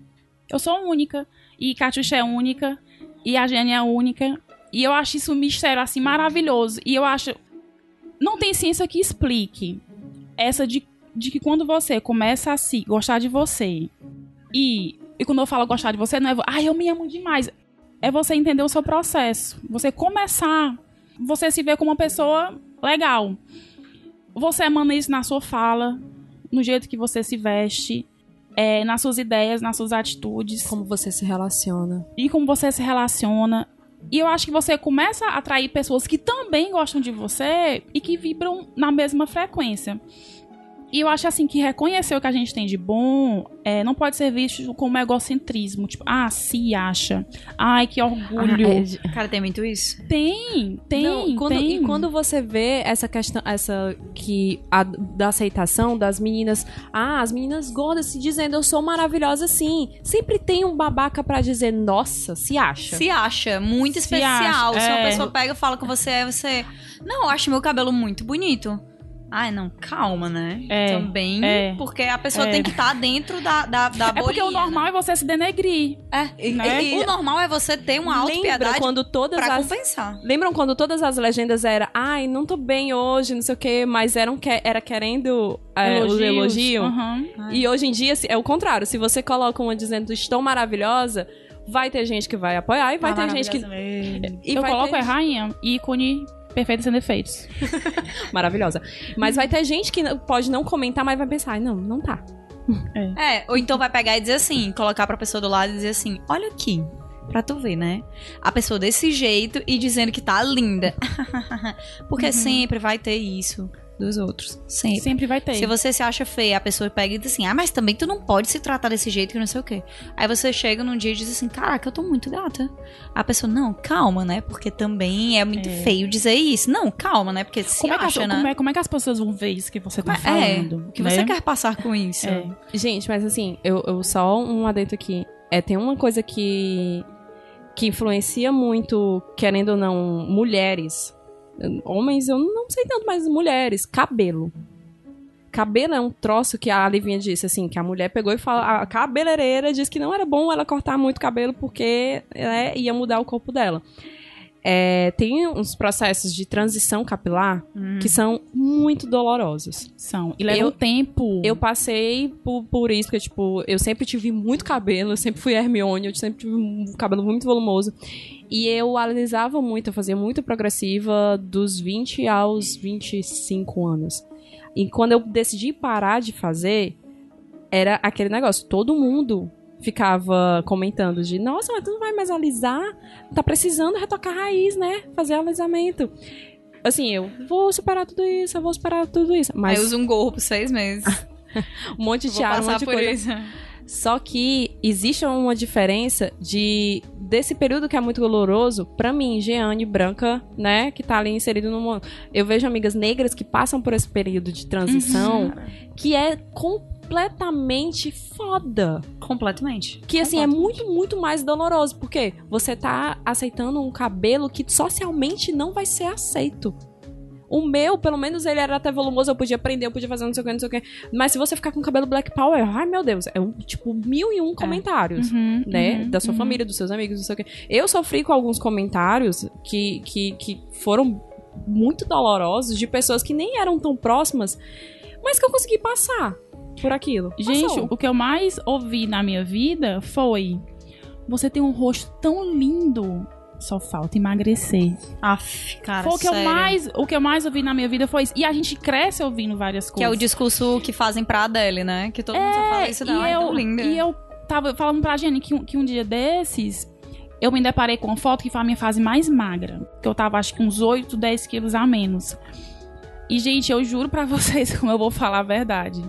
Eu sou única. E Catiuxa é única. E a Jenny é única. E eu acho isso um mistério, assim, maravilhoso. E eu acho... Não tem ciência que explique essa de, de que quando você começa a se gostar de você e... E quando eu falo gostar de você, não é... Ah, eu me amo demais. É você entender o seu processo. Você começar... Você se ver como uma pessoa legal. Você emana isso na sua fala, no jeito que você se veste, é, nas suas ideias, nas suas atitudes Como você se relaciona. e como você se relaciona. E eu acho que você começa a atrair pessoas que também gostam de você e que vibram na mesma frequência. E eu acho assim que reconhecer o que a gente tem de bom é, não pode ser visto como egocentrismo. Tipo, ah, se acha. Ai, que orgulho. Ah, é, Cara, tem muito isso. Tem, tem, Não, e quando, tem. E quando você vê essa questão, essa que a, da aceitação das meninas, ah, as meninas gordas se dizendo eu sou maravilhosa sim. Sempre tem um babaca pra dizer, nossa, se acha. Se acha muito Se especial. acha, Se uma é. pessoa pega e fala com você, aí você. Não, eu acho meu cabelo muito bonito. Ai, não, calma, né? É, Também. é, porque a pessoa é. tem que estar dentro da, da, da É porque o bolinha, normal é você se denegrir. né? É, né? e- o normal é você ter uma autopiedade quando todas pra as compensar. Lembram quando todas as legendas eram, ai, não tô bem hoje, não sei o quê, mas eram que, era querendo é, os elogios? Aham. E hoje em dia é o contrário. Se você coloca uma dizendo estou maravilhosa, vai ter gente que vai apoiar e vai Tá ter gente que. maravilhosa E eu vai coloco ter... é rainha, ícone perfeita sem defeitos. *laughs* Maravilhosa. Mas vai ter gente que não- pode não comentar, mas vai pensar, "Ai, não, não tá. É, ou então vai pegar e dizer assim, colocar pra pessoa do lado e dizer assim: olha aqui. Pra tu ver, né? A pessoa desse jeito e dizendo que tá linda. *laughs* Porque sempre vai ter isso dos outros. Sempre. Sempre vai ter. Se você se acha feia, a pessoa pega e diz assim: Ah, mas também tu não pode se tratar desse jeito que não sei o quê. Aí você chega num dia e diz assim: Caraca, eu tô muito gata. A pessoa, não, calma, né? Porque também é muito É. feio dizer isso. Não, calma, né? Porque se como, é que acha, né? como, é, como é que as pessoas vão ver isso que você tá É, falando? o que né? você quer passar com isso? É. Gente, mas assim, eu, eu só um adentro aqui. É, tem uma coisa que, que influencia muito, querendo ou não, mulheres. Homens, eu não sei tanto, mas mulheres. Cabelo. Cabelo é um troço que a Livinha disse, assim, que a mulher pegou e falou. A cabeleireira disse que não era bom ela cortar muito cabelo porque né, ia mudar o corpo dela. É, tem uns processos de transição capilar Hum. que são muito dolorosos. São. E leva Eu- um tempo. Eu passei por, por isso, porque, tipo, eu sempre tive muito cabelo, eu sempre fui Hermione, eu sempre tive um cabelo muito volumoso. E eu alisava muito, eu fazia muito progressiva dos 20 aos 25 anos. E quando eu decidi parar de fazer, era aquele negócio, todo mundo ficava comentando de, nossa, mas tu não vai mais alisar? Tá precisando retocar a raiz, né? Fazer alisamento. Assim, eu vou superar tudo isso, eu vou superar tudo isso. Mas Aí usa um gorro por seis meses. *laughs* um monte de tiara, um monte de por coisa. isso. Só que existe uma diferença de desse período que é muito doloroso, pra mim, Jeane branca, né, que tá ali inserido no mundo. Eu vejo amigas negras que passam por esse período de transição que é completamente foda. Completamente. Que assim é muito, muito mais doloroso, porque você tá aceitando um cabelo que socialmente não vai ser aceito. O meu, pelo menos, ele era até volumoso, eu podia prender, eu podia fazer não sei o que, não sei o que. Mas se você ficar com cabelo Black Power, ai meu Deus, é um, tipo mil e um comentários. Uhum, Né? uhum, da sua uhum. família, dos seus amigos, não sei o que. Eu sofri com alguns comentários que, que, que foram muito dolorosos de pessoas que nem eram tão próximas, mas que eu consegui passar por aquilo. Gente, Passou. o que eu mais ouvi na minha vida foi: Você tem um rosto tão lindo, só falta emagrecer. Aff, cara, foi o que eu sério. mais, o que eu mais ouvi na minha vida foi isso. E a gente cresce ouvindo várias coisas. Que é o discurso que fazem pra Adele, né? Que todo mundo só fala isso e dela. Ai, eu, tão linda. E eu tava falando pra Jenny que, que um dia desses eu me deparei com uma foto que foi a minha fase mais magra. Que eu tava, acho que uns 8, 10 quilos a menos. E, gente, eu juro pra *laughs* vocês como eu vou falar a verdade.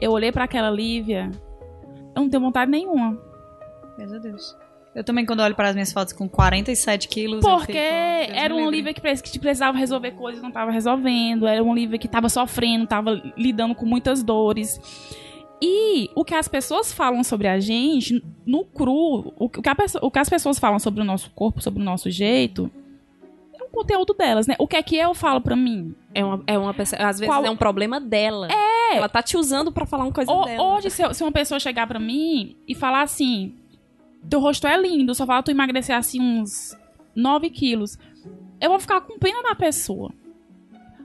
Eu olhei pra aquela Lívia, eu não tenho vontade nenhuma. Meu Deus. Eu também, quando olho para as minhas fotos com 47 quilos. Porque fico, era livre. Lívia que, que precisava resolver coisas e não tava resolvendo. Era uma Lívia que tava sofrendo, tava lidando com muitas dores. E o que as pessoas falam sobre a gente, no cru, o que, a o que as pessoas falam sobre o nosso corpo, sobre o nosso jeito, um conteúdo delas, né? O que é que eu falo pra mim? É uma, é uma pessoa, às vezes Qual- é um problema dela. É. Ela tá te usando pra falar uma coisa Ho- dela. Hoje, se, eu- se uma pessoa chegar pra mim e falar assim: teu rosto é lindo, só falta tu emagrecer assim uns 9 quilos, eu vou ficar com pena da pessoa.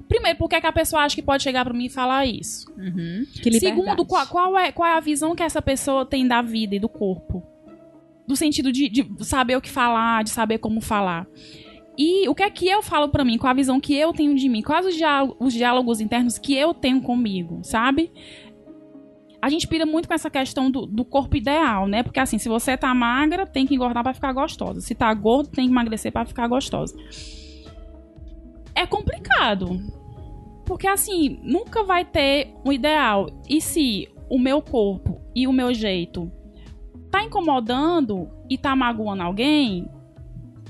Primeiro, por que, que a pessoa acha que pode chegar pra mim e falar isso? Uhum. Segundo, qual, qual é, qual é a visão que essa pessoa tem da vida e do corpo? Do sentido de, de saber o que falar, de saber como falar. E o que é que eu falo pra mim, qual a visão que eu tenho de mim, quais os diálogos, os diálogos internos que eu tenho comigo, sabe? A gente pira muito com essa questão do, do corpo ideal, né? Porque assim, se você tá magra, tem que engordar pra ficar gostosa. Se tá gordo, tem que emagrecer pra ficar gostosa. É complicado. Porque assim, nunca vai ter um ideal. E se o meu corpo e o meu jeito tá incomodando e tá magoando alguém?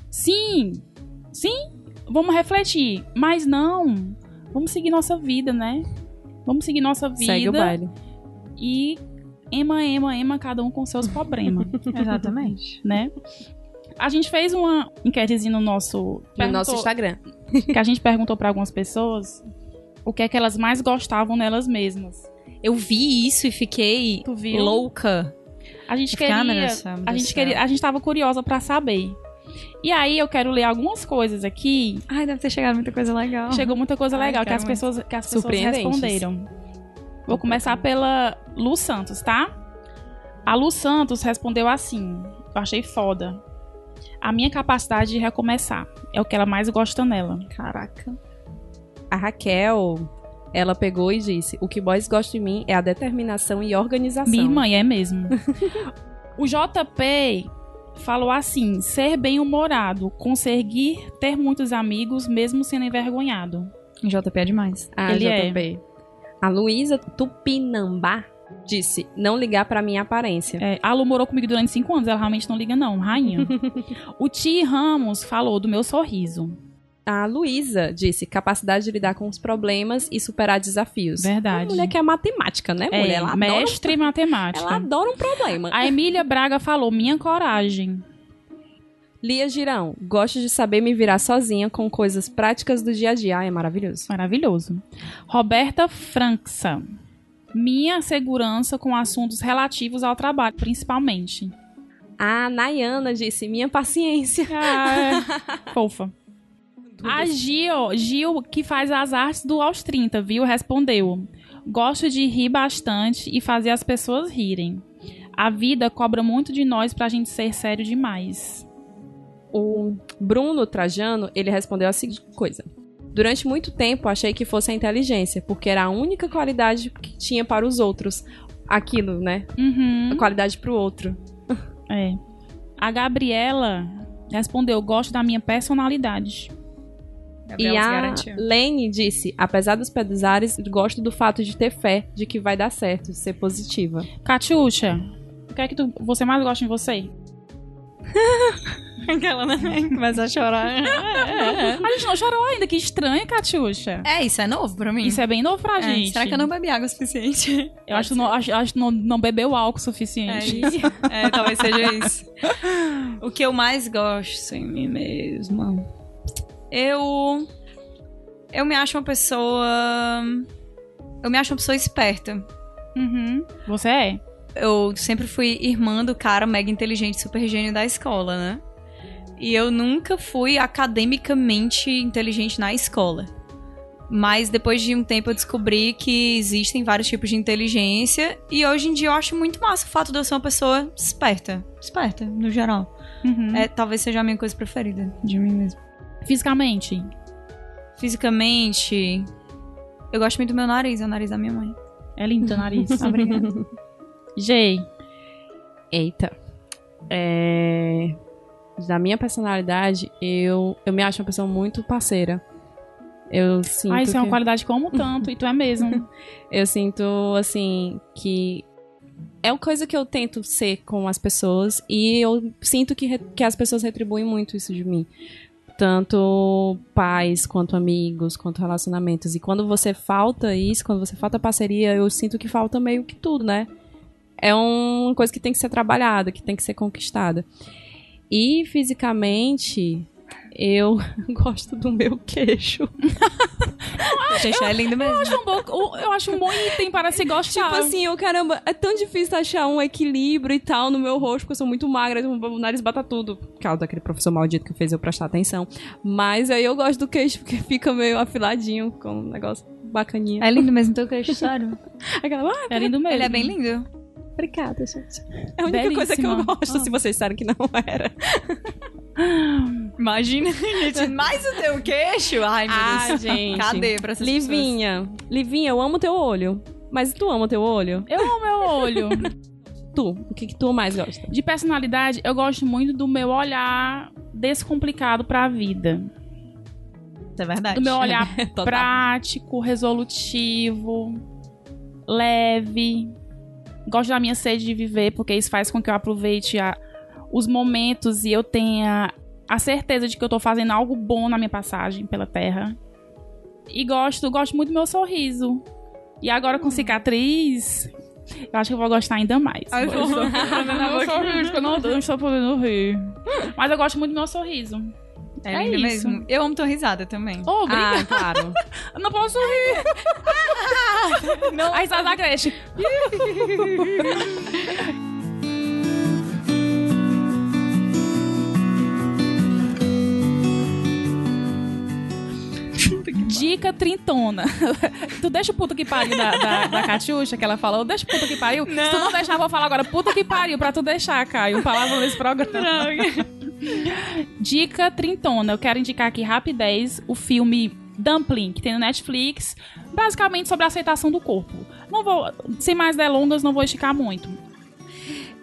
Sim. Sim, vamos refletir. Mas não. Vamos seguir nossa vida, né? Vamos seguir nossa vida. Segue o baile. E ema, ema, ema, cada um com seus problemas, *laughs* Exatamente. né? A gente fez uma enquetezinha no nosso. No nosso Instagram. *laughs* que a gente perguntou pra algumas pessoas o que é que elas mais gostavam nelas mesmas. Eu vi isso e fiquei louca. A gente ah, queria, a gente queria, a gente tava curiosa pra saber. E aí eu quero ler algumas coisas aqui. Ai, deve ter chegado muita coisa legal. Chegou muita coisa Ai, legal que as pessoas que as pessoas responderam. Vou começar pela Lu Santos, tá? A Lu Santos respondeu assim. Eu achei foda. A minha capacidade de recomeçar é o que ela mais gosta nela. Caraca. A Raquel, ela pegou e disse: O que boys gostam de mim é a determinação e organização. Minha mãe é mesmo. *laughs* o JP falou assim: ser bem-humorado, conseguir ter muitos amigos mesmo sendo envergonhado. JP é demais. A Ele é. JP. A Luísa Tupinambá disse: Não ligar pra minha aparência. É, a Lu morou comigo durante cinco anos, ela realmente não liga, não, rainha. *laughs* o Ti Ramos falou do meu sorriso. A Luísa disse: capacidade de lidar com os problemas e superar desafios. Verdade. Uma mulher que é matemática, né, É, mulher? Ela adora, mestre em matemática. ela adora um problema. A Emília Braga falou: minha coragem. Lia Girão, gosto de saber me virar sozinha com coisas práticas do dia a dia. Ai, é maravilhoso. Maravilhoso. Roberta Franksa. Minha segurança com assuntos relativos ao trabalho, principalmente. A Nayana disse: minha paciência. Ah, *laughs* fofa. A Gil, Gil, que faz as artes do Aos 30, viu? Respondeu. Gosto de rir bastante e fazer as pessoas rirem. A vida cobra muito de nós pra gente ser sério demais. O Bruno Trajano, ele respondeu a seguinte coisa. Durante muito tempo achei que fosse a inteligência, porque era a única qualidade que tinha para os outros. Aquilo, né? Uhum. A qualidade pro outro. É. A Gabriela respondeu: Gosto da minha personalidade. E Gabriela se a garantiu. Lene disse: apesar dos pesares, gosto do fato de ter fé de que vai dar certo, ser positiva. Catiuxa, o que é que tu, você mais gosta em você? *laughs* Aquela, né? Começa a chorar. A gente não chorou ainda, que estranho, Catiuxa. É, isso é novo pra mim. Isso é bem novo pra É, gente. Será que eu não bebi água o suficiente? Eu acho não, acho, acho que não, não bebeu álcool o É suficiente. isso. *laughs* É, talvez seja isso. O que eu mais gosto em mim mesma. Eu. Eu me acho uma pessoa. Eu me acho uma pessoa esperta. Uhum. Você é? Eu sempre fui irmã do cara mega inteligente, super gênio da escola, né? E eu nunca fui academicamente inteligente na escola. Mas depois de um tempo eu descobri que existem vários tipos de inteligência. E hoje em dia eu acho muito massa o fato de eu ser uma pessoa esperta. Esperta, no geral. Uhum. É, talvez seja a minha coisa preferida de mim mesmo. Fisicamente. Fisicamente, eu gosto muito do meu nariz, é o nariz da minha mãe. É lindo teu nariz. *laughs* Obrigada. Jay. Eita. É... Da minha personalidade, eu, eu me acho uma pessoa muito parceira. Eu sinto. Ah, isso é uma que- qualidade como tanto, e tu é mesmo. *laughs* Eu sinto, assim, que é uma coisa que eu tento ser com as pessoas e eu sinto que, re- que as pessoas retribuem muito isso de mim. Tanto pais, quanto amigos, quanto relacionamentos. E quando você falta isso, quando você falta parceria, eu sinto que falta meio que tudo, né? É uma coisa que tem que ser trabalhada, que tem que ser conquistada. E fisicamente, eu *laughs* gosto do meu queixo. *laughs* Gente, é lindo mesmo. Eu acho um bom, eu acho um bom item para se gostar. Tipo assim, eu, caramba, é tão difícil achar um equilíbrio e tal no meu rosto, porque eu sou muito magra, o nariz bata tudo. Por causa daquele professor maldito que fez eu prestar atenção. Mas aí eu gosto do queixo, porque fica meio afiladinho, com um negócio bacaninha. É lindo mesmo teu queixo, *laughs* sério. Aquela, ah, é lindo mesmo. Ele é bem lindo. Obrigada, gente. É a única coisa que eu Belíssima. gosto, se vocês disseram que não era. *laughs* Imagina, gente, mais o teu queixo. Ai, meu Ah, Deus. gente. Cadê pra essas pessoas? Livinha, Livinha, eu amo teu olho. Mas tu ama teu olho? Eu amo meu olho. Tu, o que, que tu mais gosta? De personalidade, eu gosto muito do meu olhar descomplicado pra vida. Isso é verdade. Do meu olhar *laughs* prático, resolutivo, leve. Gosto da minha sede de viver, porque isso faz com que eu aproveite a- os momentos e eu tenha a certeza de que eu tô fazendo algo bom na minha passagem pela Terra. E gosto, gosto muito do meu sorriso. E agora com cicatriz, eu acho que eu vou gostar ainda mais. Ai, Eu estou- meu sorriso, eu não, não estou podendo rir. Mas eu gosto muito do meu sorriso. É É isso. mesmo. Eu amo tua risada também. Oh, obrigada. Ah, claro. Eu *laughs* não posso rir. *laughs* não. A risada da Gretchen. *laughs* Dica trintona. *laughs* tu deixa o puta que pariu da, da, da Catiuxa, que ela falou, deixa o puta que pariu. Se tu não deixar, eu vou falar agora puta que pariu pra tu deixar, Caio. Palavra nesse programa. Dica trintona. Eu quero indicar aqui rapidez o filme Dumpling, que tem no Netflix, basicamente sobre a aceitação do corpo. Não vou, sem mais delongas, não vou esticar muito.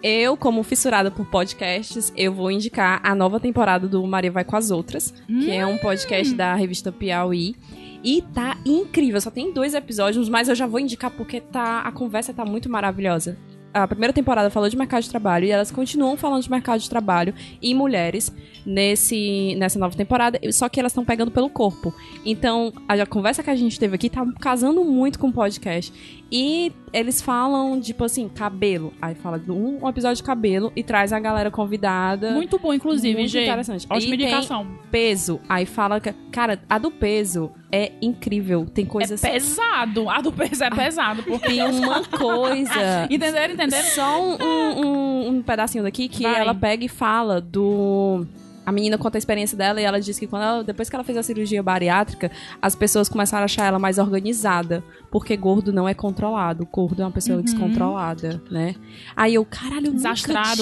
Eu, como fissurada por podcasts, eu vou indicar a nova temporada do Maria Vai com as Outras, que é um podcast da revista Piauí. E tá incrível, só tem dois episódios, mas eu já vou indicar porque tá, a conversa tá muito maravilhosa. A primeira temporada falou de mercado de trabalho e elas continuam falando de mercado de trabalho e mulheres nesse, nessa nova temporada, só que elas estão pegando pelo corpo. Então, a, a conversa que a gente teve aqui tá casando muito com o podcast. E eles falam, tipo assim, cabelo. Aí fala de um, episódio de cabelo e traz a galera convidada. Muito bom, inclusive, Muito gente. interessante. Ótima E indicação. Peso. Aí fala que. Cara, a do peso é incrível. Tem É coisas. pesado. A do peso é pesado. Porque... tem *laughs* uma coisa. *laughs* Entenderam, entenderam? Só um, um, um- um pedacinho daqui que Vai. ela pega e fala do. A menina conta a experiência dela e ela diz que quando ela- depois que ela fez a cirurgia bariátrica, as pessoas começaram a achar ela mais organizada. Porque gordo não é controlado. Gordo é uma pessoa descontrolada, né? Aí eu, caralho, eu nunca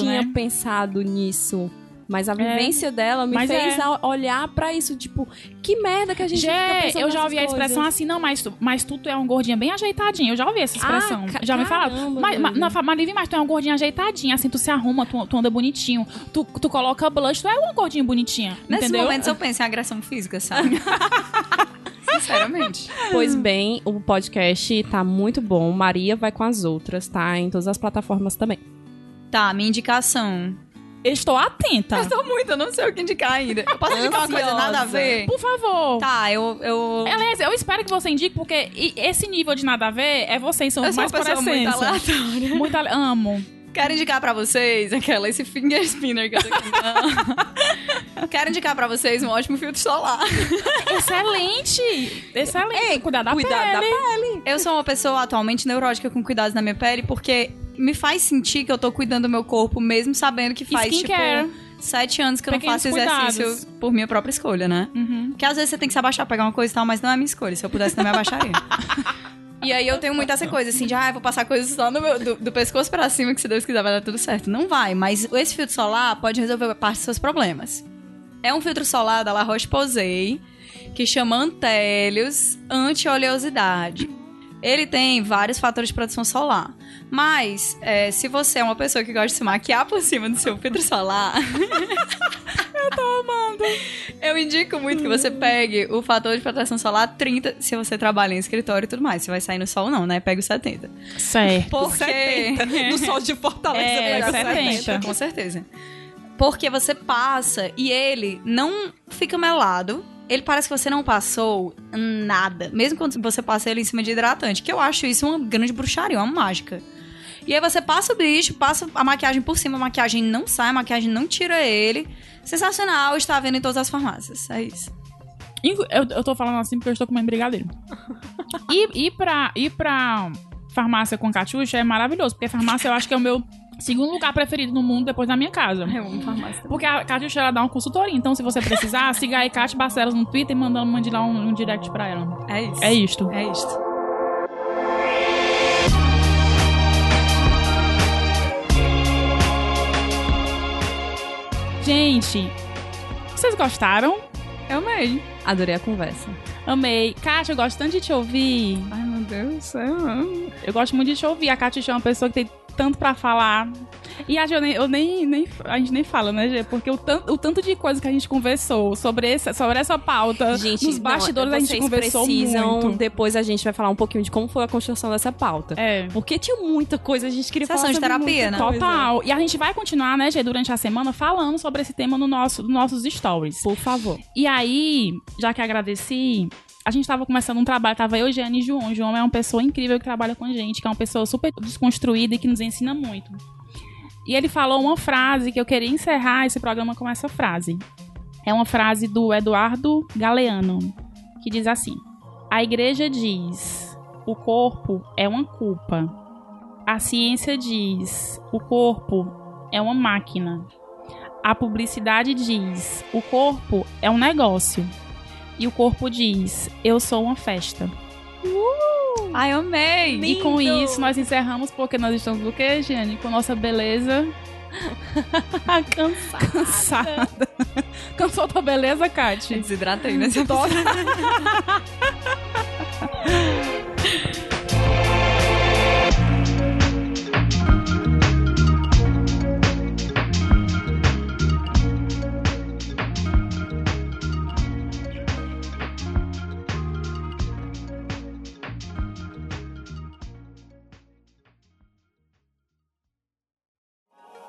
tinha né? pensado nisso. Mas a vivência dela me Mas fez é. olhar pra isso, tipo, que merda que a gente fica Gê, pensando eu já ouvi a expressão coisas. assim, não, mas tu, mas tu, tu é um gordinho bem ajeitadinho. Eu já ouvi essa expressão. Ah, já me falaram. Mas, mas, não, fala, mas, tu é um gordinho ajeitadinho, assim, tu se arruma, tu, tu anda bonitinho, tu, tu coloca blush, tu é um gordinho bonitinha. Nesses entendeu? momentos eu penso em agressão física, sabe? *laughs* Sinceramente. Pois bem, o podcast tá muito bom. Maria vai com as outras, tá? Em todas as plataformas também. Tá, minha indicação. Estou atenta. Eu sou muito, eu não sei o que indicar ainda. Eu posso indicar uma coisa nada a ver? Por favor. Tá, eu. eu... Aliás, eu espero que você indique, porque i- esse nível de nada a ver é vocês, são Eu sou mais pessoa muito aleatória. Muito ale- Amo. Quero indicar pra vocês aquela, esse finger spinner que eu tô aqui. *laughs* Quero indicar pra vocês um ótimo filtro solar. Excelente! Excelente. Cuidar da cuidar da pele. Eu sou uma pessoa atualmente neurótica com cuidados na minha pele porque me faz sentir que eu tô cuidando do meu corpo, mesmo sabendo que faz, Skincare. tipo, sete anos que eu Pequenos não faço exercício cuidados. por minha própria escolha, né? Uhum. Porque às vezes você tem que se abaixar, pegar uma coisa e tal, mas não é a minha escolha. Se eu pudesse, não me abaixaria. *laughs* E aí eu tenho muito essa coisa, assim, de, ah, eu vou passar coisas só no meu, do, do pescoço pra cima, que se Deus quiser vai dar tudo certo. Não vai, mas esse filtro solar pode resolver parte dos seus problemas. É um filtro solar da La Roche-Posay, que chama Antélios Anti-Oleosidade. Ele tem vários fatores de proteção solar. Mas, é, se você é uma pessoa que gosta de se maquiar por cima do seu filtro solar... *laughs* eu tô amando. Eu indico muito que você pegue o fator de proteção solar 30, se você trabalha em escritório e tudo mais. Se vai sair no sol, não, né? Pega o 70. Certo. Porque... *laughs* No sol de Fortaleza, É, pega 70. 70. Com certeza. Porque você passa e ele não fica melado. Ele parece que você não passou nada. Mesmo quando você passa ele em cima de hidratante. Que eu acho isso uma grande bruxaria, uma mágica. E aí você passa o bicho, passa a maquiagem por cima, a maquiagem não sai, a maquiagem não tira ele. Sensacional, está vendo em todas as farmácias. É isso. Eu, eu tô falando assim porque eu estou comendo brigadeiro. E ir pra, ir pra farmácia com Catiuxa é maravilhoso, porque farmácia eu acho que é o meu segundo lugar preferido no mundo depois da minha casa. Eu amo farmácia. Porque a Catiuxa ela dá uma consultoria, então se você precisar, siga aí Cati Barcelos no Twitter e manda, mande lá um, um direct pra ela. É isso. É isto. É isto. Gente, vocês gostaram? Eu amei. Adorei a conversa. Amei. Kátia, eu gosto tanto de te ouvir. Ai, meu Deus do céu. Eu gosto muito de te ouvir. A Kátia é uma pessoa que tem tanto pra falar. E a Gê, eu nem, eu nem, nem- a gente nem fala, né, Gê? Porque o tanto, o tanto de coisa que a gente conversou sobre, esse, sobre essa pauta, Gente, nos não, bastidores a gente vocês conversou precisam, muito. Depois a gente vai falar um pouquinho de como foi a construção dessa pauta. É. Porque tinha muita coisa, a gente queria Sessão falar de sobre terapia, né? Total. E a gente vai continuar, né, Gê, durante a semana falando sobre esse tema no nosso, nos nossos stories. Por favor. E aí, já que agradeci, a gente tava começando um trabalho, tava eu, Giane e João. João é uma pessoa incrível que trabalha com a gente, que é uma pessoa super desconstruída e que nos ensina muito. E ele falou uma frase que eu queria encerrar esse programa com essa frase. É uma frase do Eduardo Galeano, que diz assim: A igreja diz: o corpo é uma culpa. A ciência diz: o corpo é uma máquina. A publicidade diz: o corpo é um negócio. E o corpo diz: eu sou uma festa. Ai, eu amei. E com isso nós encerramos porque nós estamos do quê, Giane? Com nossa beleza *laughs* *laughs* Cansada. cansada. Cansou tua beleza, Kate? Desidratei nesse *laughs*